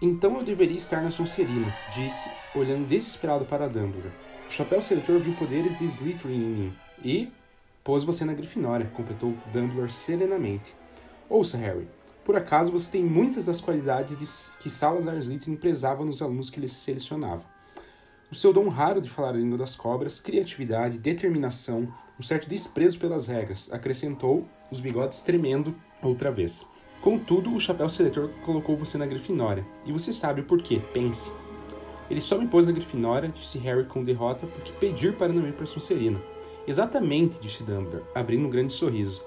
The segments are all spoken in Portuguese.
Então eu deveria estar na Sonserina, disse, olhando desesperado para Dumbledore. O chapéu seletor viu poderes de Slytherin em mim e pôs você na Grifinória, completou Dumbledore serenamente. Ouça, Harry. Por acaso você tem muitas das qualidades de, que Salazar Slytherin prezava nos alunos que ele selecionava. O seu dom raro de falar a língua das cobras, criatividade, determinação, um certo desprezo pelas regras, acrescentou, os bigodes tremendo outra vez. Contudo, o chapéu seletor colocou você na Grifinória, e você sabe o porquê, pense. Ele só me pôs na Grifinória, disse Harry com derrota, porque pedir para não ir para Sonserina. Exatamente, disse Dumbledore, abrindo um grande sorriso,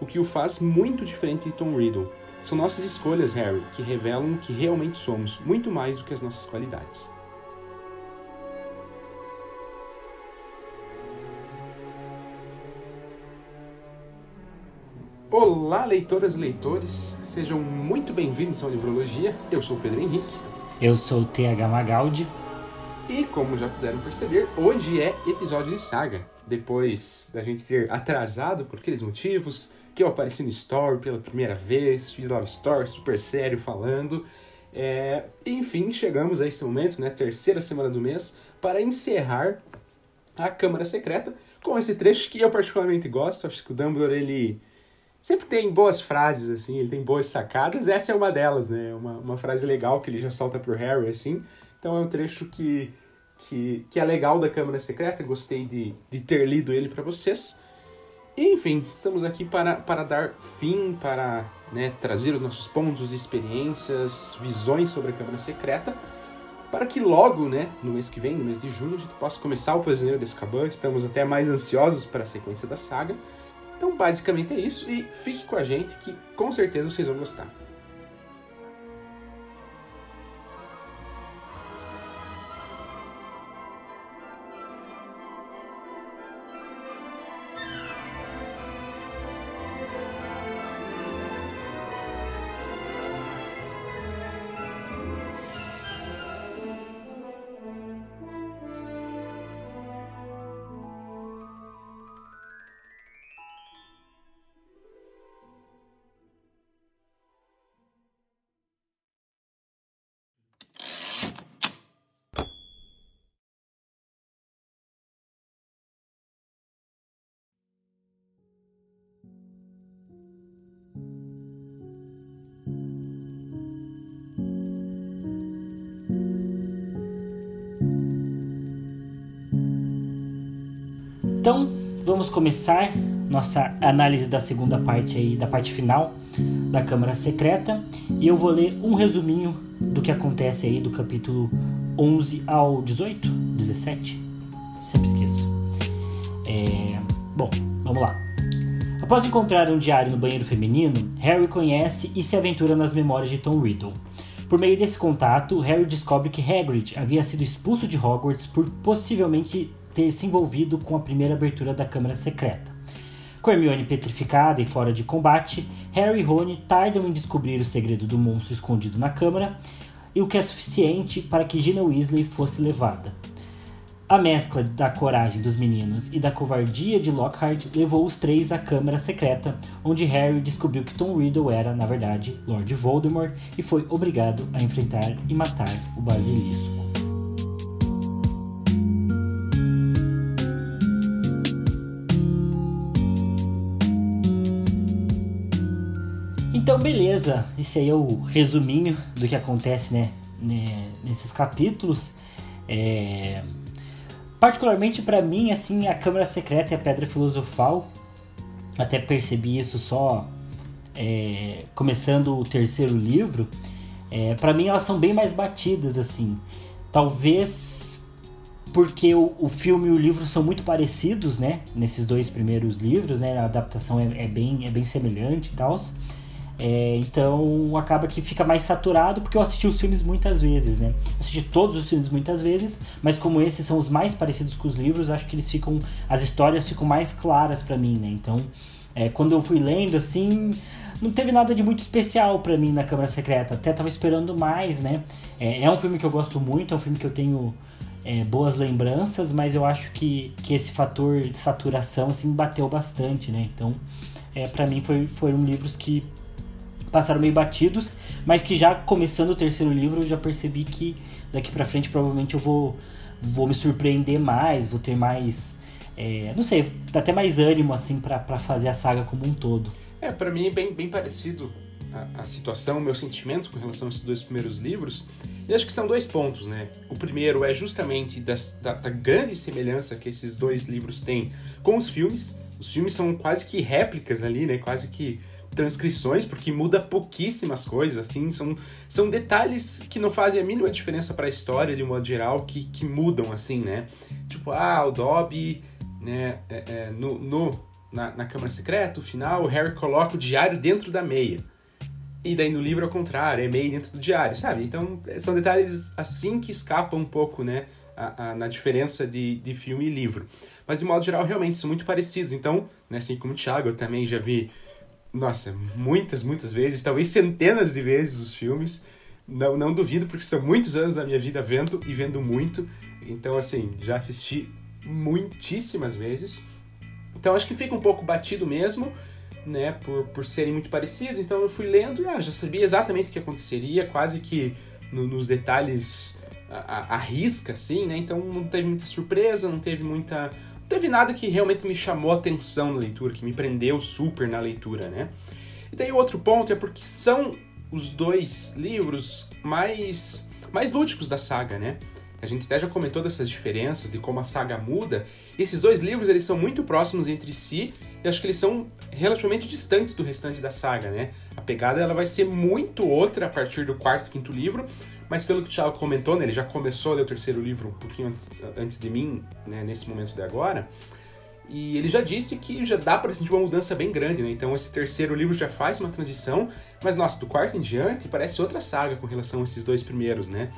o que o faz muito diferente de Tom Riddle. São nossas escolhas, Harry, que revelam o que realmente somos, muito mais do que as nossas qualidades. Olá, leitoras e leitores, sejam muito bem-vindos ao Livrologia. Eu sou o Pedro Henrique. Eu sou o TH Magaldi. E como já puderam perceber, hoje é episódio de saga. Depois da gente ter atrasado por aqueles motivos, que eu apareci no Story pela primeira vez, fiz lá o Story super sério falando. É, enfim, chegamos a esse momento, né, terceira semana do mês, para encerrar a Câmara Secreta com esse trecho que eu particularmente gosto. Acho que o Dumbledore ele sempre tem boas frases, assim, ele tem boas sacadas. Essa é uma delas, né? Uma, uma frase legal que ele já solta pro Harry, assim. Então é um trecho que, que, que é legal da Câmara Secreta. Gostei de, de ter lido ele para vocês. Enfim, estamos aqui para, para dar fim, para né, trazer os nossos pontos, experiências, visões sobre a Câmara Secreta, para que logo, né, no mês que vem, no mês de junho, a gente possa começar o Prisioneiro de Azkaban. Estamos até mais ansiosos para a sequência da saga. Então, basicamente é isso e fique com a gente que com certeza vocês vão gostar. Começar nossa análise da segunda parte aí, da parte final da Câmara Secreta, e eu vou ler um resuminho do que acontece aí do capítulo 11 ao 18, 17, sempre esqueço. É, bom, vamos lá. Após encontrar um diário no banheiro feminino, Harry conhece e se aventura nas memórias de Tom Riddle. Por meio desse contato, Harry descobre que Hagrid havia sido expulso de Hogwarts por possivelmente ter se envolvido com a primeira abertura da Câmara Secreta. Com Hermione petrificada e fora de combate, Harry e Rony tardam em descobrir o segredo do monstro escondido na Câmara, e o que é suficiente para que Gina Weasley fosse levada. A mescla da coragem dos meninos e da covardia de Lockhart levou os três à Câmara Secreta, onde Harry descobriu que Tom Riddle era, na verdade, Lord Voldemort e foi obrigado a enfrentar e matar o Basilisco. Então, beleza. Esse aí é o resuminho do que acontece, né, né nesses capítulos. É... Particularmente para mim, assim, a Câmara Secreta e a Pedra Filosofal, até percebi isso só é, começando o terceiro livro. É, para mim, elas são bem mais batidas, assim. Talvez porque o, o filme e o livro são muito parecidos, né? Nesses dois primeiros livros, né? A adaptação é, é bem, é bem semelhante e tal. É, então acaba que fica mais saturado porque eu assisti os filmes muitas vezes, né? Assisti todos os filmes muitas vezes, mas como esses são os mais parecidos com os livros, acho que eles ficam. As histórias ficam mais claras para mim, né? Então, é, quando eu fui lendo assim, não teve nada de muito especial para mim na Câmara Secreta. Até tava esperando mais, né? É, é, um filme que eu gosto muito, é um filme que eu tenho é, boas lembranças, mas eu acho que, que esse fator de saturação assim bateu bastante, né? Então, é, para mim foi, foram livros que passaram meio batidos, mas que já começando o terceiro livro eu já percebi que daqui para frente provavelmente eu vou, vou me surpreender mais, vou ter mais. É, não sei, dá até mais ânimo assim para fazer a saga como um todo. É, para mim é bem, bem parecido a, a situação, o meu sentimento com relação a esses dois primeiros livros. E acho que são dois pontos, né? O primeiro é justamente das, da, da grande semelhança que esses dois livros têm com os filmes. Os filmes são quase que réplicas ali, né? Quase que transcrições, porque muda pouquíssimas coisas, assim, são, são detalhes que não fazem a mínima diferença para a história, de um modo geral, que, que mudam, assim, né? Tipo, ah, o Dobby, né, é, é, no, no, na, na Câmara Secreta, o final, o Harry coloca o diário dentro da meia. E daí no livro é o contrário, é meia dentro do diário, sabe? Então, são detalhes assim que escapam um pouco, né, a, a, na diferença de, de filme e livro. Mas, de modo geral, realmente são muito parecidos. Então, né, assim como o Thiago, eu também já vi nossa, muitas, muitas vezes, talvez centenas de vezes os filmes. Não, não duvido, porque são muitos anos da minha vida vendo e vendo muito. Então, assim, já assisti muitíssimas vezes. Então, acho que fica um pouco batido mesmo, né, por, por serem muito parecidos. Então, eu fui lendo e ah, já sabia exatamente o que aconteceria, quase que no, nos detalhes a, risca, assim, né? Então, não teve muita surpresa, não teve muita teve nada que realmente me chamou a atenção na leitura, que me prendeu super na leitura, né? E daí outro ponto é porque são os dois livros mais, mais lúdicos da saga, né? A gente até já comentou dessas diferenças, de como a saga muda. Esses dois livros, eles são muito próximos entre si e acho que eles são relativamente distantes do restante da saga, né? A pegada ela vai ser muito outra a partir do quarto quinto livro, mas pelo que o Thiago comentou, né, ele já começou a ler o terceiro livro um pouquinho antes, antes de mim, né, nesse momento de agora. E ele já disse que já dá para sentir uma mudança bem grande, né? Então esse terceiro livro já faz uma transição, mas nossa, do quarto em diante parece outra saga com relação a esses dois primeiros, né?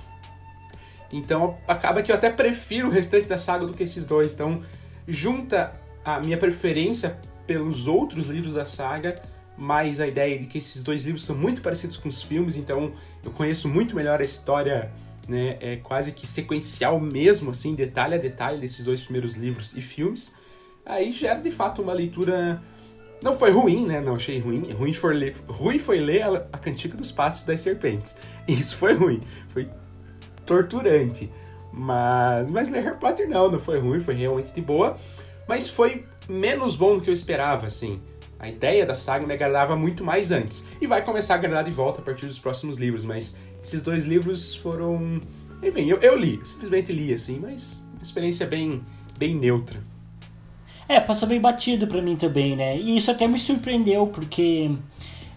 Então acaba que eu até prefiro o restante da saga do que esses dois. Então junta a minha preferência pelos outros livros da saga mais a ideia de que esses dois livros são muito parecidos com os filmes, então eu conheço muito melhor a história, né, é quase que sequencial mesmo, assim, detalhe a detalhe desses dois primeiros livros e filmes. Aí gera de fato uma leitura não foi ruim, né? Não achei ruim. Ruim foi ler, ruim foi ler a, a Cantiga dos Passos das Serpentes. Isso foi ruim. Foi torturante. Mas, mas ler Harry Potter não, não foi ruim, foi realmente de boa. Mas foi menos bom do que eu esperava, assim. A ideia da saga me agradava muito mais antes. E vai começar a agradar de volta a partir dos próximos livros, mas esses dois livros foram. Enfim, eu, eu li, simplesmente li, assim, mas uma experiência bem, bem neutra. É, passou bem batido pra mim também, né? E isso até me surpreendeu, porque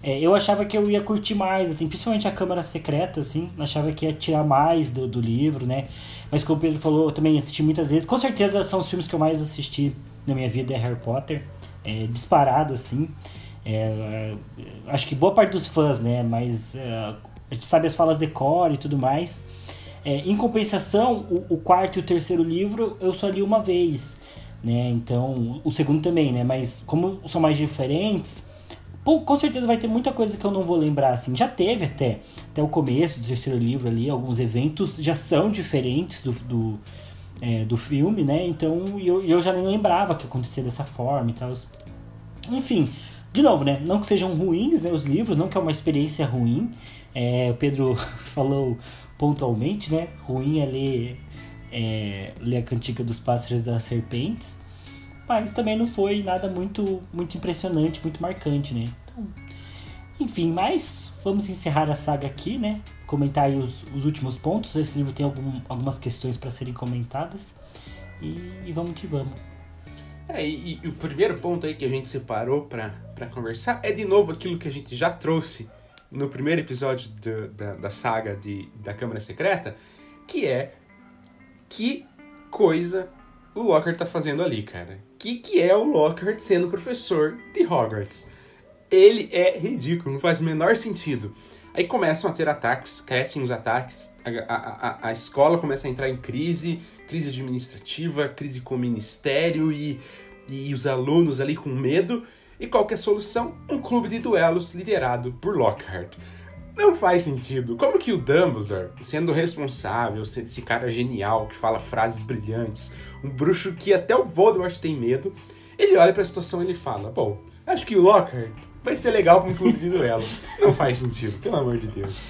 é, eu achava que eu ia curtir mais, assim, principalmente a Câmara Secreta, assim, achava que ia tirar mais do, do livro, né? Mas como o Pedro falou, eu também assisti muitas vezes. Com certeza são os filmes que eu mais assisti na minha vida, é Harry Potter é, disparado, assim. É, acho que boa parte dos fãs, né? Mas é, a gente sabe as falas de cor e tudo mais. É, em compensação, o, o, quarto e o terceiro livro eu só li uma vez, né? Então, o segundo também, né? Mas como são mais diferentes, pô, com certeza vai ter muita coisa que eu não vou lembrar, assim. Já teve até, até o começo do terceiro livro ali, alguns eventos já são diferentes do, do é, do filme, né? Então eu, eu já nem lembrava que acontecia dessa forma e tal. Enfim, de novo, né? Não que sejam ruins né, os livros, não que é uma experiência ruim. É, o Pedro falou pontualmente, né? Ruim é ler, é, ler a Cantiga dos Pássaros das Serpentes. Mas também não foi nada muito, muito impressionante, muito marcante, né? Então, enfim, mas vamos encerrar a saga aqui, né? comentar aí os, os últimos pontos. Esse livro tem algum, algumas questões para serem comentadas. E, e, vamos que vamos. É, e, e, o primeiro ponto aí que a gente separou para conversar é de novo aquilo que a gente já trouxe no primeiro episódio do, da, da saga de, da Câmara Secreta, que é que coisa o Lockhart tá fazendo ali, cara. Que que é o Lockhart sendo professor de Hogwarts? Ele é ridículo, não faz o menor sentido. Aí começam a ter ataques, crescem os ataques, a, a, a, escola começa a entrar em crise, crise administrativa, crise com o ministério e, e os alunos ali com medo. E qual que é a solução? Um clube de duelos liderado por Lockhart. Não faz sentido. Como que o Dumbledore, sendo responsável, sendo esse cara genial que fala frases brilhantes, um bruxo que até o Voldemort tem medo, ele olha para a situação e ele fala: Bom, acho que o Lockhart vai ser legal pra um clube de duelo. Não faz sentido, pelo amor de Deus.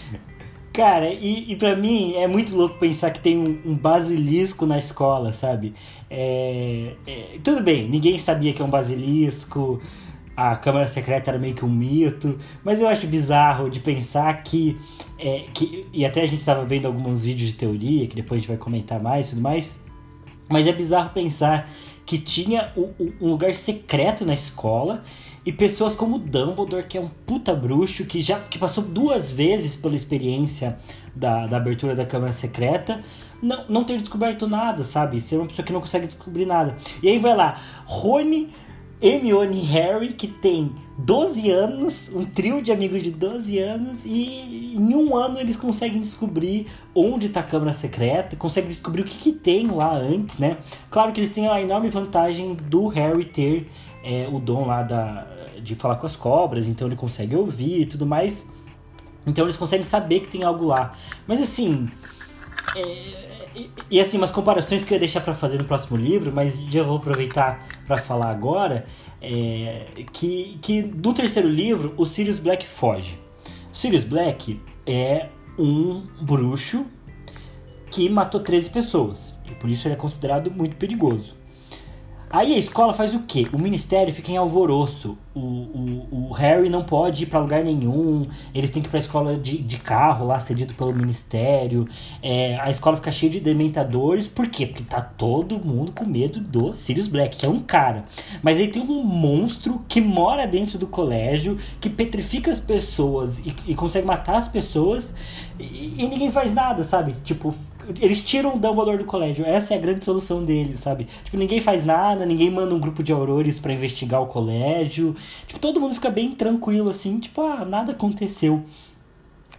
Cara, e, e pra mim é muito louco pensar que tem um, um basilisco na escola, sabe? É, é, tudo bem, ninguém sabia que é um basilisco, a Câmara Secreta era meio que um mito, mas eu acho bizarro de pensar que. É, que e até a gente estava vendo alguns vídeos de teoria, que depois a gente vai comentar mais e tudo mais. Mas é bizarro pensar que tinha um, lugar secreto na escola e pessoas como Dumbledore, que é um puta bruxo, que já que passou duas vezes pela experiência da, da abertura da Câmara Secreta, não, não ter descoberto nada, sabe? Ser uma pessoa que não consegue descobrir nada. E aí vai lá, Rony Hermione e Harry, que tem 12 anos, um trio de amigos de 12 anos, e em um ano eles conseguem descobrir onde está a Câmara Secreta, conseguem descobrir o que, que, tem lá antes, né? Claro que eles têm a enorme vantagem do Harry ter é, o dom lá da, de falar com as cobras, então ele consegue ouvir e tudo mais. Então eles conseguem saber que tem algo lá. Mas assim. É, e, assim, umas comparações que eu ia deixar para fazer no próximo livro, mas já vou aproveitar para falar agora, é, que, que no terceiro livro o Sirius Black foge. Sirius Black é um bruxo que matou 13 pessoas, e por isso ele é considerado muito perigoso. Aí a escola faz o quê? O ministério fica em alvoroço. O, o, o Harry não pode ir para lugar nenhum. Eles têm que ir pra escola de, de carro lá, cedido pelo ministério. É, a escola fica cheia de dementadores. Por quê? Porque tá todo mundo com medo do Sirius Black, que é um cara. Mas aí tem um monstro que mora dentro do colégio, que petrifica as pessoas e, e consegue matar as pessoas. E, e ninguém faz nada, sabe? Tipo, eles tiram o Dumbledore do colégio. Essa é a grande solução deles, sabe? Tipo, ninguém faz nada, ninguém manda um grupo de aurores para investigar o colégio. Tipo, todo mundo fica bem tranquilo, assim, tipo, ah, nada aconteceu.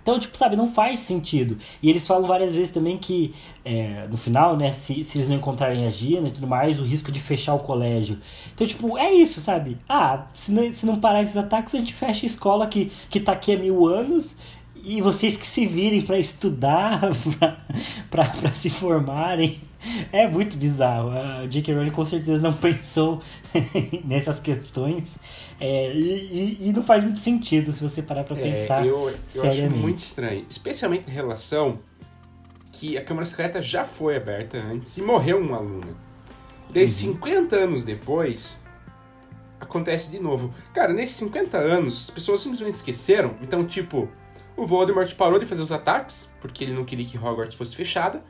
Então, tipo, sabe, não faz sentido. E eles falam várias vezes também que, é, no final, né, se, se eles não encontrarem a Gina e tudo mais, o risco de fechar o colégio. Então, tipo, é isso, sabe? Ah, se não, se não parar esses ataques, a gente fecha a escola que, que tá aqui há mil anos e vocês que se virem para estudar, para se formarem. É muito bizarro. A J.K. Rowling com certeza não pensou nessas questões. É, e, e, não faz muito sentido se você parar para é, pensar. Eu, eu acho muito estranho. Especialmente em relação que a Câmara Secreta já foi aberta antes e morreu um aluno. Daí, uhum. 50 anos depois, acontece de novo. Cara, nesses 50 anos, as pessoas simplesmente esqueceram. Então, tipo, o Voldemort parou de fazer os ataques, porque ele não queria que Hogwarts fosse fechada.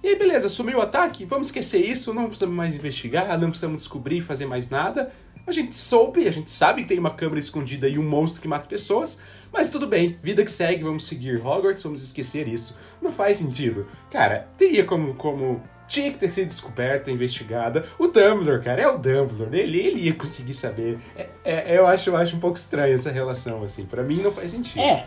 E aí, beleza, sumiu o ataque, vamos esquecer isso, não precisamos mais investigar, não precisamos descobrir, fazer mais nada. A gente soube, a gente sabe que tem uma câmera escondida e um monstro que mata pessoas, mas tudo bem, vida que segue, vamos seguir Hogwarts, vamos esquecer isso. Não faz sentido. Cara, teria como, como tinha que ter sido descoberta, investigada. O Dumbledore, cara, é o Dumbledore. Ele, ele ia conseguir saber. É, é, eu, acho, eu acho um pouco estranha essa relação, assim. para mim não faz sentido. É,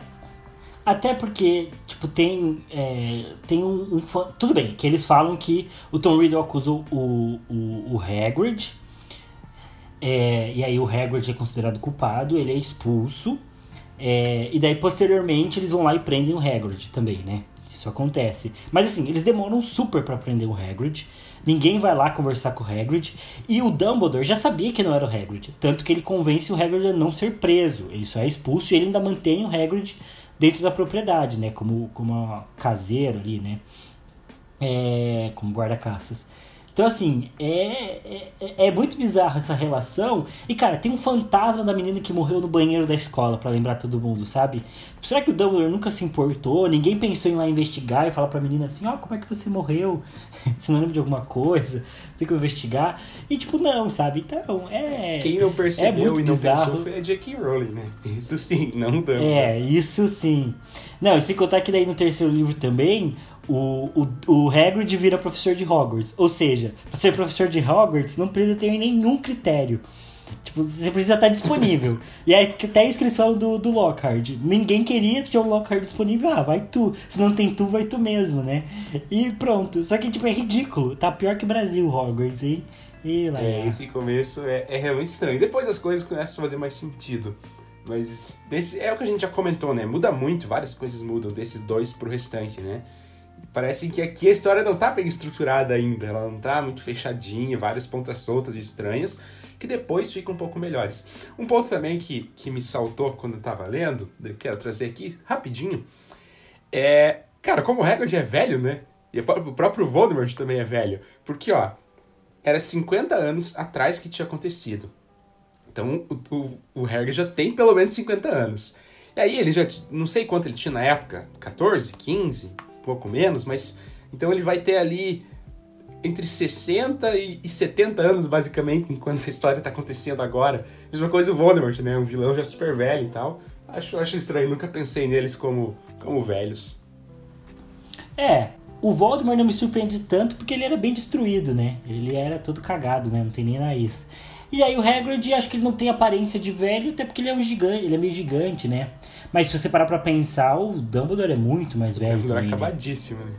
até porque, tipo, tem. É, tem um, um fã, Tudo bem, que eles falam que o Tom Riddle acusou o, o, o Hagrid. É, e aí o Hagrid é considerado culpado, ele é expulso. É, e daí, posteriormente, eles vão lá e prendem o Hagrid também, né? Isso acontece. Mas assim, eles demoram super para prender o Hagrid. Ninguém vai lá conversar com o Hagrid. E o Dumbledore já sabia que não era o Hagrid. Tanto que ele convence o Hagrid a não ser preso. Ele só é expulso e ele ainda mantém o Hagrid dentro da propriedade, né? Como, como caseiro ali, né? É, como guarda-caças. Então, assim, é, é, é, muito bizarro essa relação. E, cara, tem um fantasma da menina que morreu no banheiro da escola, para lembrar todo mundo, sabe? Será que o Dumbledore nunca se importou? Ninguém pensou em ir lá investigar e falar pra menina assim: Ó, oh, como é que você morreu? você não lembra de alguma coisa? Tem que investigar. E, tipo, não, sabe? Então, é. Quem não percebeu é e não bizarro. pensou foi a J.K. Rowling, né? Isso sim, não o Dumbledore. É, isso sim. Não, e sem contar que daí no terceiro livro também, o, o, o Hagrid vira professor de Hogwarts. Ou seja, para ser professor de Hogwarts não precisa ter nenhum critério. Tipo, você precisa estar disponível. e é até isso que eles falam do, do Lockhart. Ninguém queria ter um Lockhart disponível. Ah, vai tu. Se não tem tu, vai tu mesmo, né? E pronto. Só que, tipo, é ridículo. Tá pior que Brasil, Hogwarts, hein? E lá, é, esse começo é, é realmente estranho. Depois as coisas começam a fazer mais sentido. Mas desse, é o que a gente já comentou, né? Muda muito, várias coisas mudam desses dois pro restante, né? Parece que aqui a história não tá bem estruturada ainda, ela não tá muito fechadinha, várias pontas soltas e estranhas, que depois ficam um pouco melhores. Um ponto também que, que me saltou quando eu tava lendo, eu quero trazer aqui rapidinho, é. Cara, como o Hagrid é velho, né? E o próprio Voldemort também é velho. Porque, ó, era 50 anos atrás que tinha acontecido. Então o, o, o já tem pelo menos 50 anos. E aí ele já, não sei quanto ele tinha na época, 14, 15, um pouco menos, mas então ele vai ter ali entre 60 e, e 70 anos, basicamente, enquanto a história tá acontecendo agora. Mesma coisa o Voldemort, né? Um vilão já super velho e tal. Acho, acho estranho, nunca pensei neles como, como velhos. É, o Voldemort não me surpreende tanto porque ele era bem destruído, né? Ele era todo cagado, né? Não tem nem nariz. E aí o Hagrid, acho que ele não tem aparência de velho, até porque ele é um gigante, ele é meio gigante, né? Mas se você parar pra pensar, o Dumbledore é muito mais velho. O Dumbledore é acabadíssimo, né?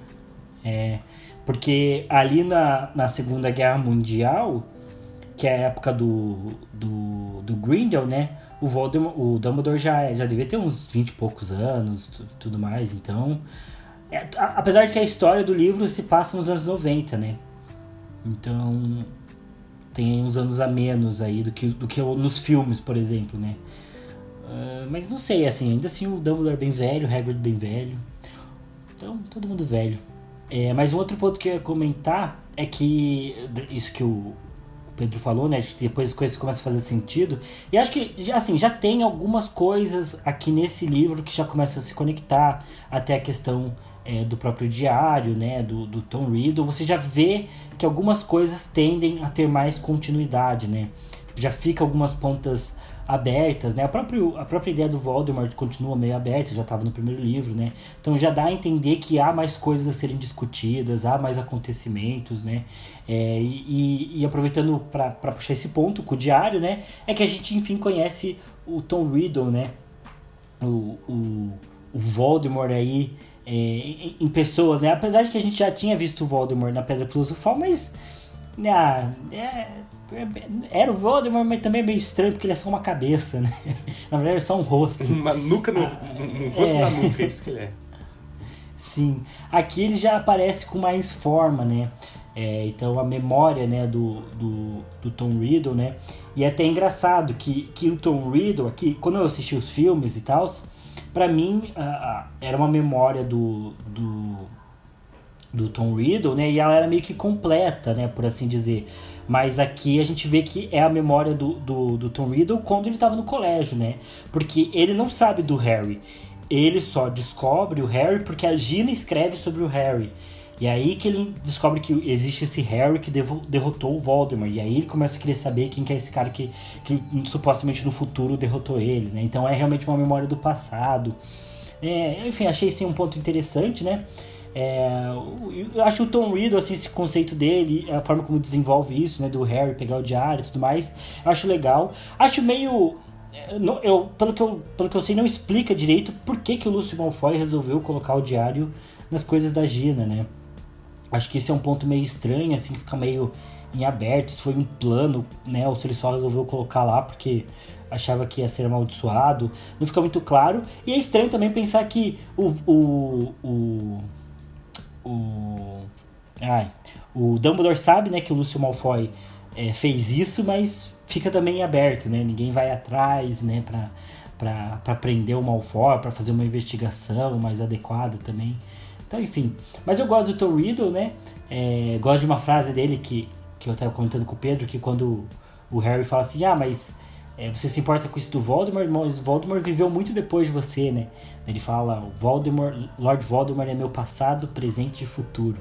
É. Porque ali na, na Segunda Guerra Mundial, que é a época do, do, do Grindel, né? O, Voldemort, o Dumbledore já, já devia ter uns 20 e poucos anos, tudo mais, então... É, apesar de que a história do livro se passa nos anos 90, né? Então tem uns anos a menos aí do que, do que nos filmes, por exemplo, né? Uh, mas não sei, assim, ainda assim o Dumbledore bem velho, o Hagrid bem velho. Então, todo mundo velho. É, mas um outro ponto que eu ia comentar é que isso que o Pedro falou, né? Que depois as coisas começam a fazer sentido. E acho que, assim, já tem algumas coisas aqui nesse livro que já começam a se conectar. Até a questão é, do próprio diário, né, do, do Tom Riddle, você já vê que algumas coisas tendem a ter mais continuidade, né? Já fica algumas pontas abertas, né? A própria, a própria ideia do Voldemort continua meio aberta, já estava no primeiro livro, né? Então já dá a entender que há mais coisas a serem discutidas, há mais acontecimentos, né? É, e, e, aproveitando para puxar esse ponto com o diário, né? É que a gente, enfim, conhece o Tom Riddle, né? O, o, o Voldemort aí é, em, em, pessoas, né? Apesar de que a gente já tinha visto o Voldemort na Pedra Filosofal, mas. Ah, é, é, era o Voldemort, mas também é meio estranho porque ele é só uma cabeça, né? Na verdade é só um rosto. Uma nuca no. Ah, um, um rosto é. na nuca, é isso que ele é. Sim. Aqui ele já aparece com mais forma, né? É, então a memória né, do, do, do, Tom Riddle, né? E é até engraçado que, que o Tom Riddle aqui, quando eu assisti os filmes e tal, para mim era uma memória do, do, do Tom Riddle, né? E ela era meio que completa, né? Por assim dizer. Mas aqui a gente vê que é a memória do, do, do Tom Riddle quando ele estava no colégio, né? Porque ele não sabe do Harry. Ele só descobre o Harry porque a Gina escreve sobre o Harry. E é aí que ele descobre que existe esse Harry que derrotou o Voldemort. E aí ele começa a querer saber quem que é esse cara que, que supostamente no futuro derrotou ele, né? Então é realmente uma memória do passado. É, enfim, achei esse um ponto interessante, né? É, eu acho o Tom Riddle, assim, esse conceito dele, a forma como desenvolve isso, né? Do Harry pegar o diário e tudo mais, eu acho legal. Acho meio é, eu, pelo, que eu, pelo que eu sei, não explica direito por que, que o Lúcio Malfoy resolveu colocar o diário nas coisas da Gina, né? Acho que esse é um ponto meio estranho, assim, fica meio em aberto, se foi um plano, né? Ou se ele só resolveu colocar lá porque achava que ia ser amaldiçoado. Não fica muito claro. E é estranho também pensar que o. o. o. o, ai, o Dumbledore sabe, né, que o Lúcio Malfoy é, fez isso, mas fica também aberto, né? Ninguém vai atrás, né, pra prender o Malfoy, para fazer uma investigação mais adequada também. Então, enfim. Mas eu gosto do Tom Riddle, né? É, gosto de uma frase dele que, que eu estava comentando com o Pedro, que quando o Harry fala assim, ah, mas é, você se importa com isso do Voldemort, mas Voldemort viveu muito depois de você, né? Ele fala, Voldemort, Lord Voldemort é meu passado, presente e futuro.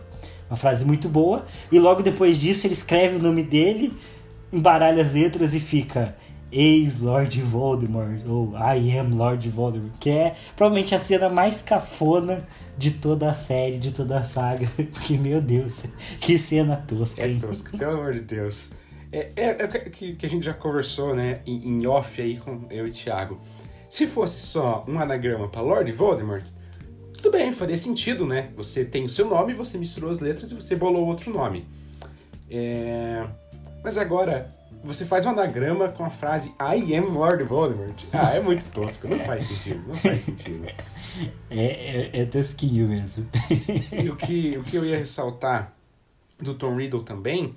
Uma frase muito boa. E logo depois disso ele escreve o nome dele, embaralha as letras e fica ex-Lord Voldemort, ou I am Lord Voldemort, que é provavelmente a cena mais cafona de toda a série, de toda a saga, porque, meu Deus, que cena tosca, hein? É tosca, pelo amor de Deus. É, é, é que, que, a gente já conversou, né, em, em, off aí com eu e o Thiago. Se fosse só um anagrama para Lord Voldemort, tudo bem, faria sentido, né? Você tem o seu nome, você misturou as letras e você bolou outro nome. É... Mas agora, você faz um anagrama com a frase I am Lord Voldemort. Ah, é muito tosco, não faz sentido, não faz sentido. É, é, é tosquinho mesmo. E o que, o que eu ia ressaltar do Tom Riddle também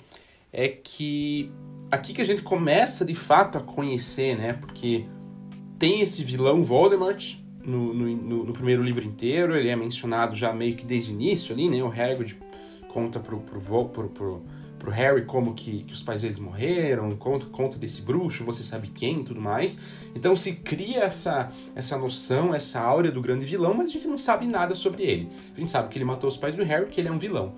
é que aqui que a gente começa de fato a conhecer, né? Porque tem esse vilão Voldemort no, no, no, primeiro livro inteiro, ele é mencionado já meio que desde o início ali, né? O Hagrid conta pro, pro, pro, pro, pro Harry como que, que os pais dele morreram, conta, conta desse bruxo, você sabe quem e tudo mais. Então se cria essa, essa noção, essa áurea do grande vilão, mas a gente não sabe nada sobre ele. A gente sabe que ele matou os pais do Harry, que ele é um vilão.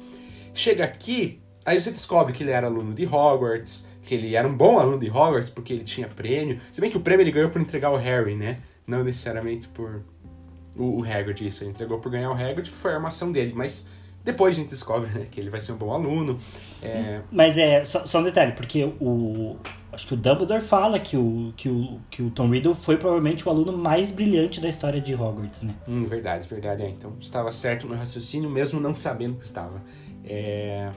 Chega aqui, aí você descobre que ele era aluno de Hogwarts, que ele era um bom aluno de Hogwarts porque ele tinha prêmio. Se bem que o prêmio ele ganhou por entregar o Harry, né? Não necessariamente por o, o Hagrid, isso. Ele entregou por ganhar o Hagrid, que foi a armação dele. Mas depois a gente descobre né, que ele vai ser um bom aluno. É... Mas é, só, só, um detalhe, porque o. Acho que o Dumbledore fala que o, que, o, que o Tom Riddle foi provavelmente o aluno mais brilhante da história de Hogwarts, né? Hum, verdade, verdade. É. Então estava certo no raciocínio, mesmo não sabendo que estava. É...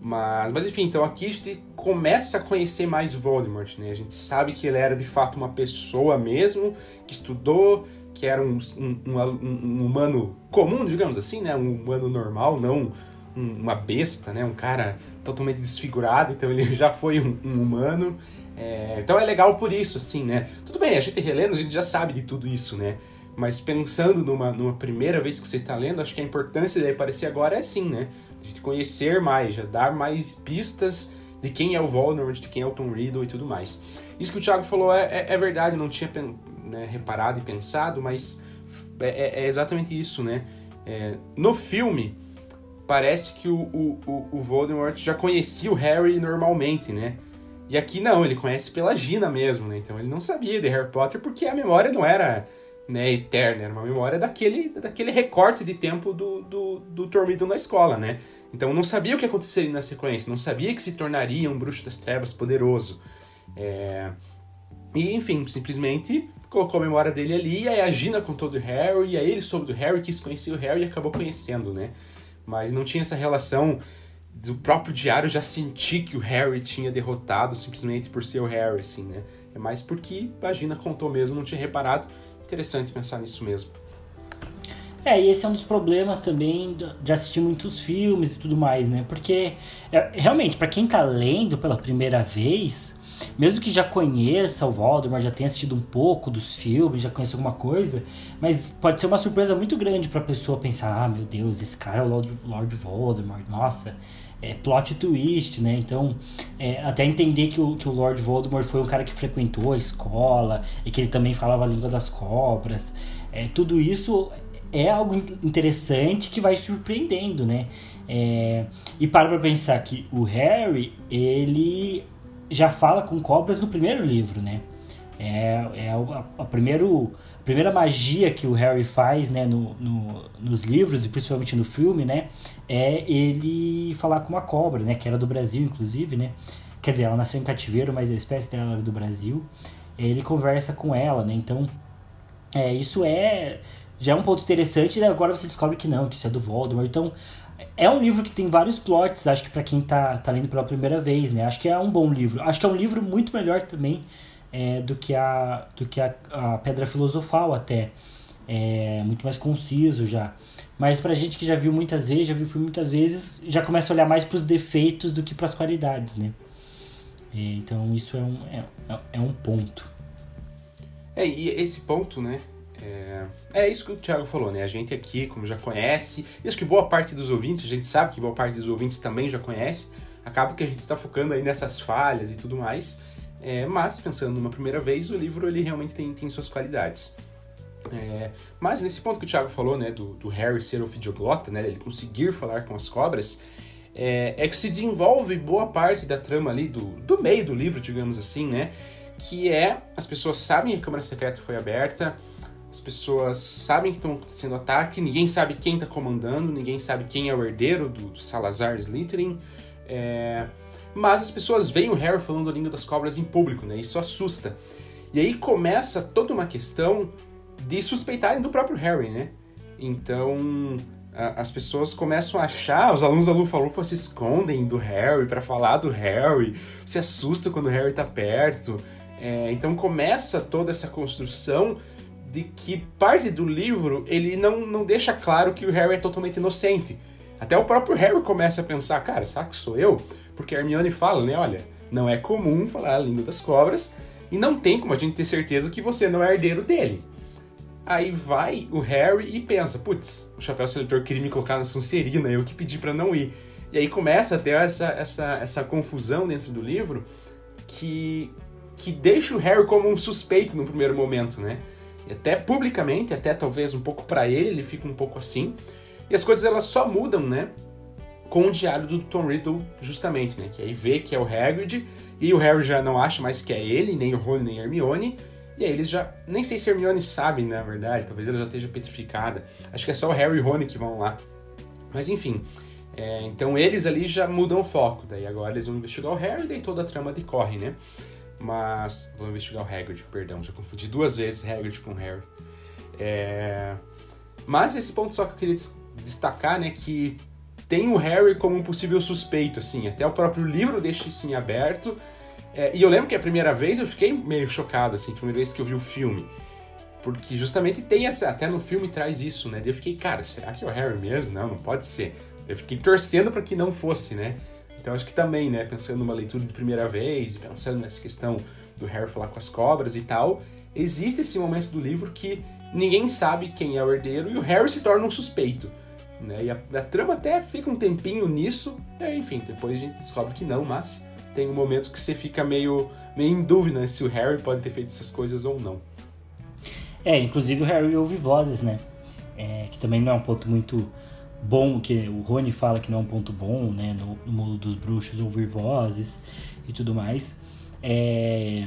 Mas, mas enfim, então aqui a gente começa a conhecer mais Voldemort, né? A gente sabe que ele era de fato uma pessoa mesmo, que estudou, que era um, um, um, um humano comum, digamos assim, né? Um humano normal, não uma besta, né? Um cara totalmente desfigurado, então ele já foi um, humano. É, então é legal por isso, assim, né? Tudo bem, a gente relendo, a gente já sabe de tudo isso, né? Mas pensando numa, numa primeira vez que você está lendo, acho que a importância de aparecer agora é assim, né? de conhecer mais, já dar mais pistas de quem é o Voldemort, de quem é o Tom Riddle e tudo mais. Isso que o Thiago falou é, é, é verdade, não tinha né, reparado e pensado, mas é, é, é exatamente isso, né? É, no filme, parece que o, o, o Voldemort já conhecia o Harry normalmente, né? E aqui não, ele conhece pela Gina mesmo, né? Então ele não sabia de Harry Potter porque a memória não era né, eterna, era uma memória daquele, daquele recorte de tempo do, do, do na escola, né? Então não sabia o que aconteceria na sequência, não sabia que se tornaria um bruxo das trevas poderoso. É... E enfim, simplesmente colocou a memória dele ali, e aí a Gina contou do Harry, e aí ele soube do Harry, quis conhecer o Harry e acabou conhecendo, né? Mas não tinha essa relação do próprio diário já sentir que o Harry tinha derrotado simplesmente por ser o Harry, assim, né? É mais porque a Gina contou mesmo, não tinha reparado, interessante pensar nisso mesmo. É, e esse é um dos problemas também de assistir muitos filmes e tudo mais, né? Porque, é, realmente, para quem tá lendo pela primeira vez, mesmo que já conheça o Voldemort, já tenha assistido um pouco dos filmes, já conheça alguma coisa, mas pode ser uma surpresa muito grande pra pessoa pensar: ah, meu Deus, esse cara é o Lord, Lord Voldemort, nossa, é plot twist, né? Então, é, até entender que o, que o Lord Voldemort foi um cara que frequentou a escola e que ele também falava a língua das cobras. É, tudo isso é algo interessante que vai surpreendendo, né? É, e para pra pensar que o Harry, ele já fala com cobras no primeiro livro, né? É, é a, a primeiro primeira magia que o Harry faz né, no, no, nos livros e principalmente no filme, né, é ele falar com uma cobra, né, que era do Brasil, inclusive, né. Quer dizer, ela nasceu em cativeiro, mas a espécie dela era do Brasil. Ele conversa com ela, né, então é, isso é já é um ponto interessante e agora você descobre que não, que isso é do Voldemort. Então, é um livro que tem vários plots, acho que para quem tá, tá lendo pela primeira vez, né? Acho que é um bom livro. Acho que é um livro muito melhor também é, do que, a, do que a, a Pedra Filosofal até. É muito mais conciso já. Mas pra gente que já viu muitas vezes, já viu filme muitas vezes, já começa a olhar mais pros defeitos do que pras qualidades, né? É, então isso é um, é, é um ponto. É, e esse ponto, né? É, é isso que o Thiago falou, né? A gente aqui, como já conhece, acho que boa parte dos ouvintes, a gente sabe que boa parte dos ouvintes também já conhece, acaba que a gente está focando aí nessas falhas e tudo mais. É, mas, pensando numa primeira vez, o livro ele realmente tem, tem suas qualidades. É, mas nesse ponto que o Thiago falou, né, do, do Harry ser ofidioglota, né, ele conseguir falar com as cobras, é, é, que se desenvolve boa parte da trama ali do, do meio do livro, digamos assim, né, que é as pessoas sabem que a Câmara Secreta foi aberta, as pessoas sabem que estão acontecendo ataque, ninguém sabe quem está comandando, ninguém sabe quem é o herdeiro do, Salazar Slytherin, é, mas as pessoas veem o Harry falando a língua das cobras em público, né? Isso assusta. E aí começa toda uma questão de suspeitarem do próprio Harry, né? Então, as pessoas começam a achar, os alunos da Lufa-Lufa se escondem do Harry para falar do Harry, se assustam quando o Harry tá perto. É, então começa toda essa construção de que parte do livro ele não, não deixa claro que o Harry é totalmente inocente. Até o próprio Harry começa a pensar, cara, será que sou eu? Porque a Hermione fala, né, olha, não é comum falar a língua das cobras e não tem como a gente ter certeza que você não é herdeiro dele. Aí vai o Harry e pensa, putz, o chapéu seletor queria me colocar na Sonserina, eu que pedi para não ir. E aí começa a ter essa, essa, essa confusão dentro do livro que, que deixa o Harry como um suspeito no primeiro momento, né? Até publicamente, até talvez um pouco para ele, ele fica um pouco assim. E as coisas elas só mudam, né? Com o diário do Tom Riddle, justamente, né? Que aí vê que é o Hagrid e o Harry já não acha mais que é ele, nem o Rony, nem a Hermione. E aí eles já. Nem sei se a Hermione sabe, na verdade, talvez ela já esteja petrificada. Acho que é só o Harry e o Rony que vão lá. Mas enfim. É, então eles ali já mudam o foco. Daí agora eles vão investigar o Harry e daí toda a trama decorre, né? Mas. Vão investigar o Hagrid, perdão. Já confundi duas vezes Hagrid com Harry. É, mas esse ponto só que eu queria destacar, né? Que tem o Harry como um possível suspeito, assim. Até o próprio livro deixa isso em aberto. É, e eu lembro que a primeira vez eu fiquei meio chocado, assim, a primeira vez que eu vi o filme. Porque justamente tem essa. Até no filme traz isso, né? Eu fiquei, cara, será que é o Harry mesmo? Não, não pode ser. Eu fiquei torcendo para que não fosse, né? Então acho que também, né? Pensando numa leitura de primeira vez pensando nessa questão do Harry falar com as cobras e tal, existe esse momento do livro que ninguém sabe quem é o herdeiro e o Harry se torna um suspeito. Né? E a, a trama até fica um tempinho nisso, e aí, enfim, depois a gente descobre que não, mas tem um momento que você fica meio, meio em dúvida se o Harry pode ter feito essas coisas ou não. É, inclusive o Harry ouve vozes, né? É, que também não é um ponto muito bom, que o Rony fala que não é um ponto bom, né? No, no mundo dos bruxos ouvir vozes e tudo mais. É...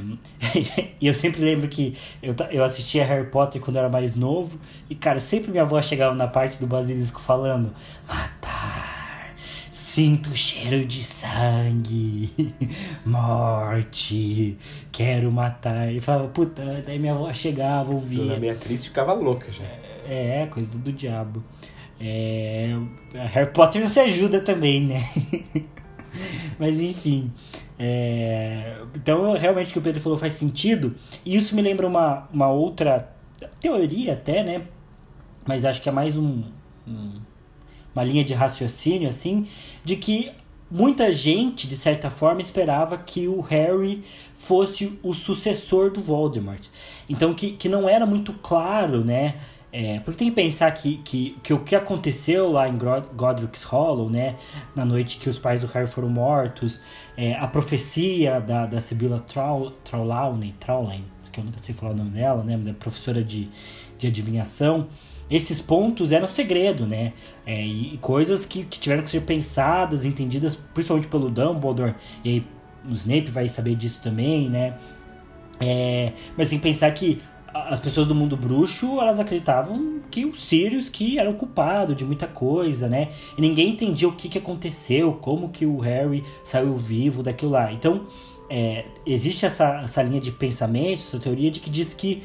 e eu sempre lembro que eu, eu assistia Harry Potter quando eu era mais novo, e cara, sempre minha avó chegava na parte do basilisco falando: Matar Sinto o cheiro de sangue, morte, quero matar. E falava, puta, daí minha avó chegava, ouvia. Dona Beatriz ficava louca já. É, é coisa do diabo. É, Harry Potter não se ajuda também, né? Mas enfim. É, então, realmente o que o Pedro falou faz sentido. E isso me lembra uma, uma outra teoria, até, né? Mas acho que é mais um, um uma linha de raciocínio assim, de que muita gente, de certa forma, esperava que o Harry fosse o sucessor do Voldemort. Então que, que não era muito claro, né? É, porque tem que pensar que, que, que o que aconteceu lá em Godric's Hollow, né, na noite que os pais do Harry foram mortos, é, a profecia da, da Trelawney, Trelawney, que eu nunca sei falar o nome dela, né, da professora de, de adivinhação, esses pontos eram segredo, né? É, e coisas que, que, tiveram que ser pensadas, entendidas, principalmente pelo Dumbledore, e aí o Snape vai saber disso também, né? É, mas sem pensar que as pessoas do mundo bruxo, elas acreditavam que o Sirius que era o culpado de muita coisa, né? E ninguém entendia o que, que aconteceu, como que o Harry saiu vivo daquilo lá. Então, é, existe essa, essa linha de pensamento, essa teoria de que diz que